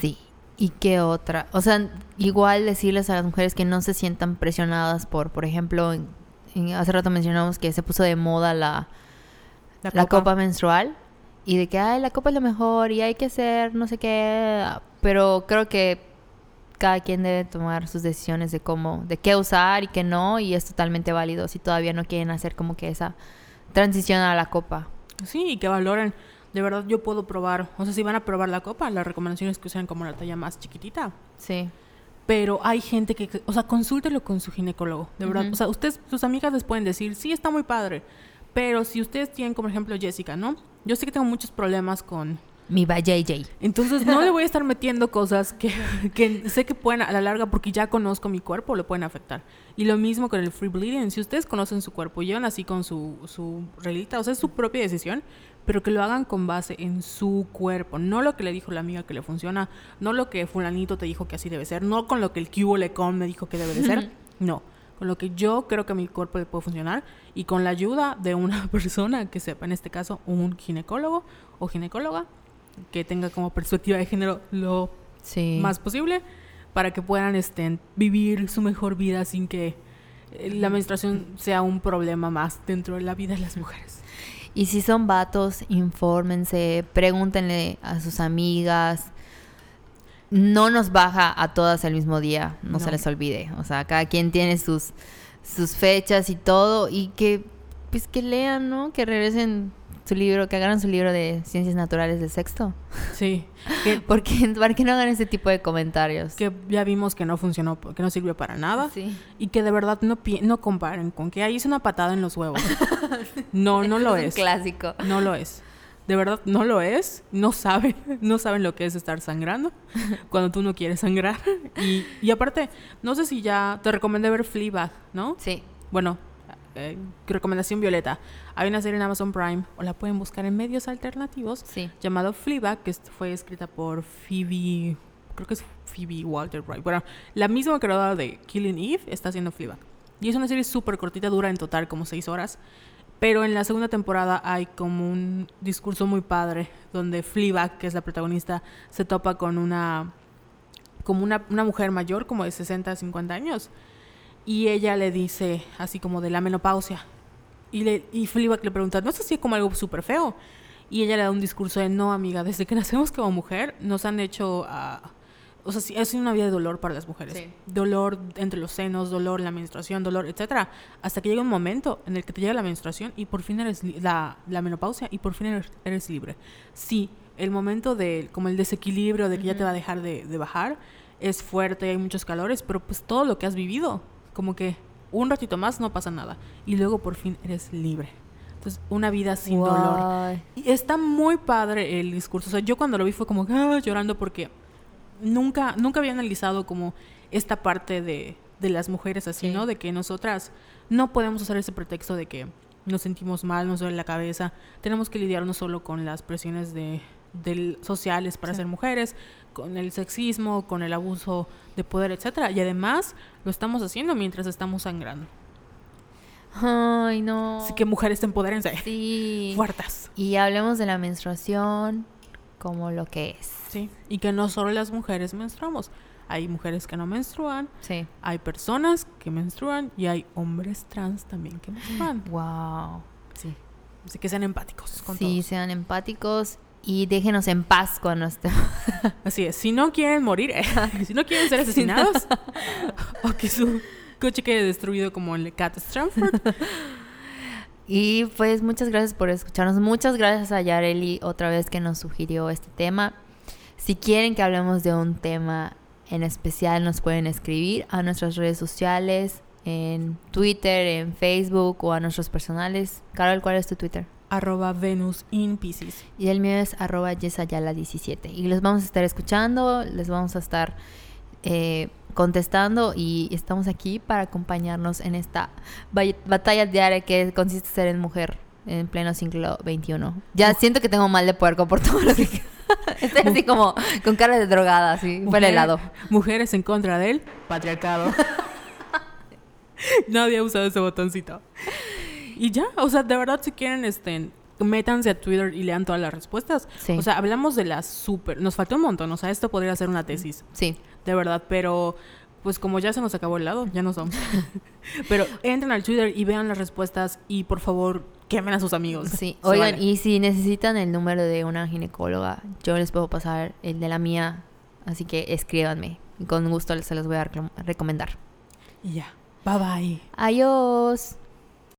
[SPEAKER 2] Sí. ¿Y qué otra? O sea, igual decirles a las mujeres que no se sientan presionadas por, por ejemplo, en- en- hace rato mencionamos que se puso de moda la, la, copa. menstrual y de que, ay, la copa es lo mejor y hay que hacer no sé qué, pero creo que cada quien debe tomar sus decisiones de cómo, de qué usar y qué no y es totalmente válido si todavía no quieren hacer como que esa transición a la copa.
[SPEAKER 1] Sí, y que valoren. De verdad, yo puedo probar. O sea, si van a probar la copa, la recomendación es que usen como la talla más chiquitita.
[SPEAKER 2] Sí.
[SPEAKER 1] Pero hay gente que, o sea, consúltelo con su ginecólogo, de verdad. O sea, ustedes, sus amigas les pueden decir, sí, está muy padre. Pero si ustedes tienen, como ejemplo, Jessica, ¿no? Yo sé que tengo muchos problemas con...
[SPEAKER 2] Mi va JJ.
[SPEAKER 1] Entonces no le voy a estar metiendo cosas que, que sé que pueden a la larga, porque ya conozco mi cuerpo, lo pueden afectar. Y lo mismo con el free bleeding. Si ustedes conocen su cuerpo, llevan así con su, su relita, o sea, es su propia decisión, pero que lo hagan con base en su cuerpo. No lo que le dijo la amiga que le funciona, no lo que fulanito te dijo que así debe ser, no con lo que el cubo lecon me dijo que debe de ser. No, con lo que yo creo que a mi cuerpo le puede funcionar y con la ayuda de una persona que sepa, en este caso, un ginecólogo o ginecóloga, que tenga como perspectiva de género lo
[SPEAKER 2] Sí.
[SPEAKER 1] más posible para que puedan este, vivir su mejor vida sin que eh, la menstruación sea un problema más dentro de la vida de las mujeres.
[SPEAKER 2] Y si son vatos, infórmense, pregúntenle a sus amigas. No nos baja a todas el mismo día, no, se
[SPEAKER 1] No.
[SPEAKER 2] les olvide. O sea, cada quien tiene sus, sus fechas y todo. Y que, pues que lean, ¿no? Que regresen su libro, que agarren su libro de Ciencias Naturales del Sexto.
[SPEAKER 1] Sí, que,
[SPEAKER 2] Porque, para que no hagan ese tipo de comentarios.
[SPEAKER 1] que ya vimos que no funcionó, que no sirvió para nada.
[SPEAKER 2] Sí.
[SPEAKER 1] Y que de verdad no, no comparen con que ahí es una patada en los huevos. No, no lo
[SPEAKER 2] Es un
[SPEAKER 1] es.
[SPEAKER 2] clásico.
[SPEAKER 1] No lo es. De verdad, no lo es. No saben, no saben lo que es estar sangrando cuando tú no quieres sangrar. Y, y aparte, no sé si ya te recomendé ver Fleabag, ¿no?
[SPEAKER 2] Sí.
[SPEAKER 1] Bueno, eh, recomendación violeta. Hay una serie en Amazon Prime, o la pueden buscar en medios alternativos,
[SPEAKER 2] Sí.
[SPEAKER 1] llamado Fleabag, que fue escrita por Phoebe, creo que es Phoebe Walter Wright. Bueno, la misma creadora de Killing Eve está haciendo Fleabag. Y es una serie súper cortita, dura en total como seis horas. Pero en la segunda temporada hay como un discurso muy padre, donde Fleabag, que es la protagonista, se topa con una como una, una mujer mayor, como de 60, 50 años, y ella le dice así como de la menopausia. Y, le, y Fleabag le pregunta, ¿no es así como algo súper feo? Y ella le da un discurso de, no, amiga, desde que nacemos como mujer nos han hecho... ah, o sea, sí, es una vida de dolor para las mujeres.
[SPEAKER 2] Sí.
[SPEAKER 1] Dolor entre los senos, dolor en la menstruación, dolor, etcétera. Hasta que llega un momento en el que te llega la menstruación y por fin eres la, la menopausia y por fin eres, eres libre. Sí, el momento de como el desequilibrio de que ya te va a dejar de, de bajar es fuerte, hay muchos calores, pero pues todo lo que has vivido, como que un ratito más no pasa nada y luego por fin eres libre. Entonces, una vida sin dolor. Y está muy padre el discurso. O sea, yo cuando lo vi fue como ah, llorando porque nunca, nunca había analizado como esta parte de, de las mujeres así,
[SPEAKER 2] Sí.
[SPEAKER 1] ¿no? De que nosotras no podemos usar ese pretexto de que nos sentimos mal, nos duele la cabeza. Tenemos que lidiar no solo con las presiones de, del- sociales para
[SPEAKER 2] Sí.
[SPEAKER 1] ser mujeres, con el sexismo, con el abuso de poder, etcétera. Y además lo estamos haciendo mientras estamos sangrando.
[SPEAKER 2] Ay, no.
[SPEAKER 1] Así que mujeres, empodérense.
[SPEAKER 2] Sí.
[SPEAKER 1] Fuertes.
[SPEAKER 2] Y hablemos de la menstruación como lo que es.
[SPEAKER 1] Sí. Y que no solo las mujeres menstruamos. Hay mujeres que no menstruan,
[SPEAKER 2] Sí.
[SPEAKER 1] hay personas que menstruan y hay hombres trans también que menstruan.
[SPEAKER 2] Wow.
[SPEAKER 1] Sí. Así que sean empáticos con
[SPEAKER 2] Sí,
[SPEAKER 1] todos.
[SPEAKER 2] sean empáticos y déjenos en paz con nuestro...
[SPEAKER 1] Así es. Si no quieren morir, si no quieren ser asesinados, o que su coche quede destruido como el Cat Stratford,
[SPEAKER 2] Y pues muchas gracias por escucharnos. Muchas gracias a Yareli otra vez que nos sugirió este tema. Si quieren que hablemos de un tema en especial, nos pueden escribir a nuestras redes sociales, en Twitter, en Facebook o a nuestros personales. Carol, ¿cuál es tu Twitter?
[SPEAKER 1] Arroba Venus in Pisces.
[SPEAKER 2] Y el mío es arroba yesayala17. Y los vamos a estar escuchando, les vamos a estar eh, contestando y estamos aquí para acompañarnos en esta ba- batalla diaria que consiste en ser en mujer en pleno siglo XXI. Ya siento que tengo mal de puerco por todo lo que... Estoy así como con cara de drogada, así, por el.
[SPEAKER 1] Mujeres en contra del patriarcado. Nadie ha usado ese botoncito. Y ya, o sea, de verdad si quieren, este, métanse a Twitter y lean todas las respuestas.
[SPEAKER 2] Sí.
[SPEAKER 1] O sea, hablamos de las súper... Nos faltó un montón, o sea, esto podría ser una tesis,
[SPEAKER 2] Sí,
[SPEAKER 1] de verdad, pero pues como ya se nos acabó el lado, ya nos vamos. pero entren al Twitter y vean las respuestas y por favor quemen a sus amigos.
[SPEAKER 2] sí. Oigan,
[SPEAKER 1] vale.
[SPEAKER 2] y si necesitan el número de una ginecóloga, yo les puedo pasar el de la mía, así que escríbanme. Y con gusto se los voy a recom- recomendar.
[SPEAKER 1] Y ya. Bye bye.
[SPEAKER 2] Adiós.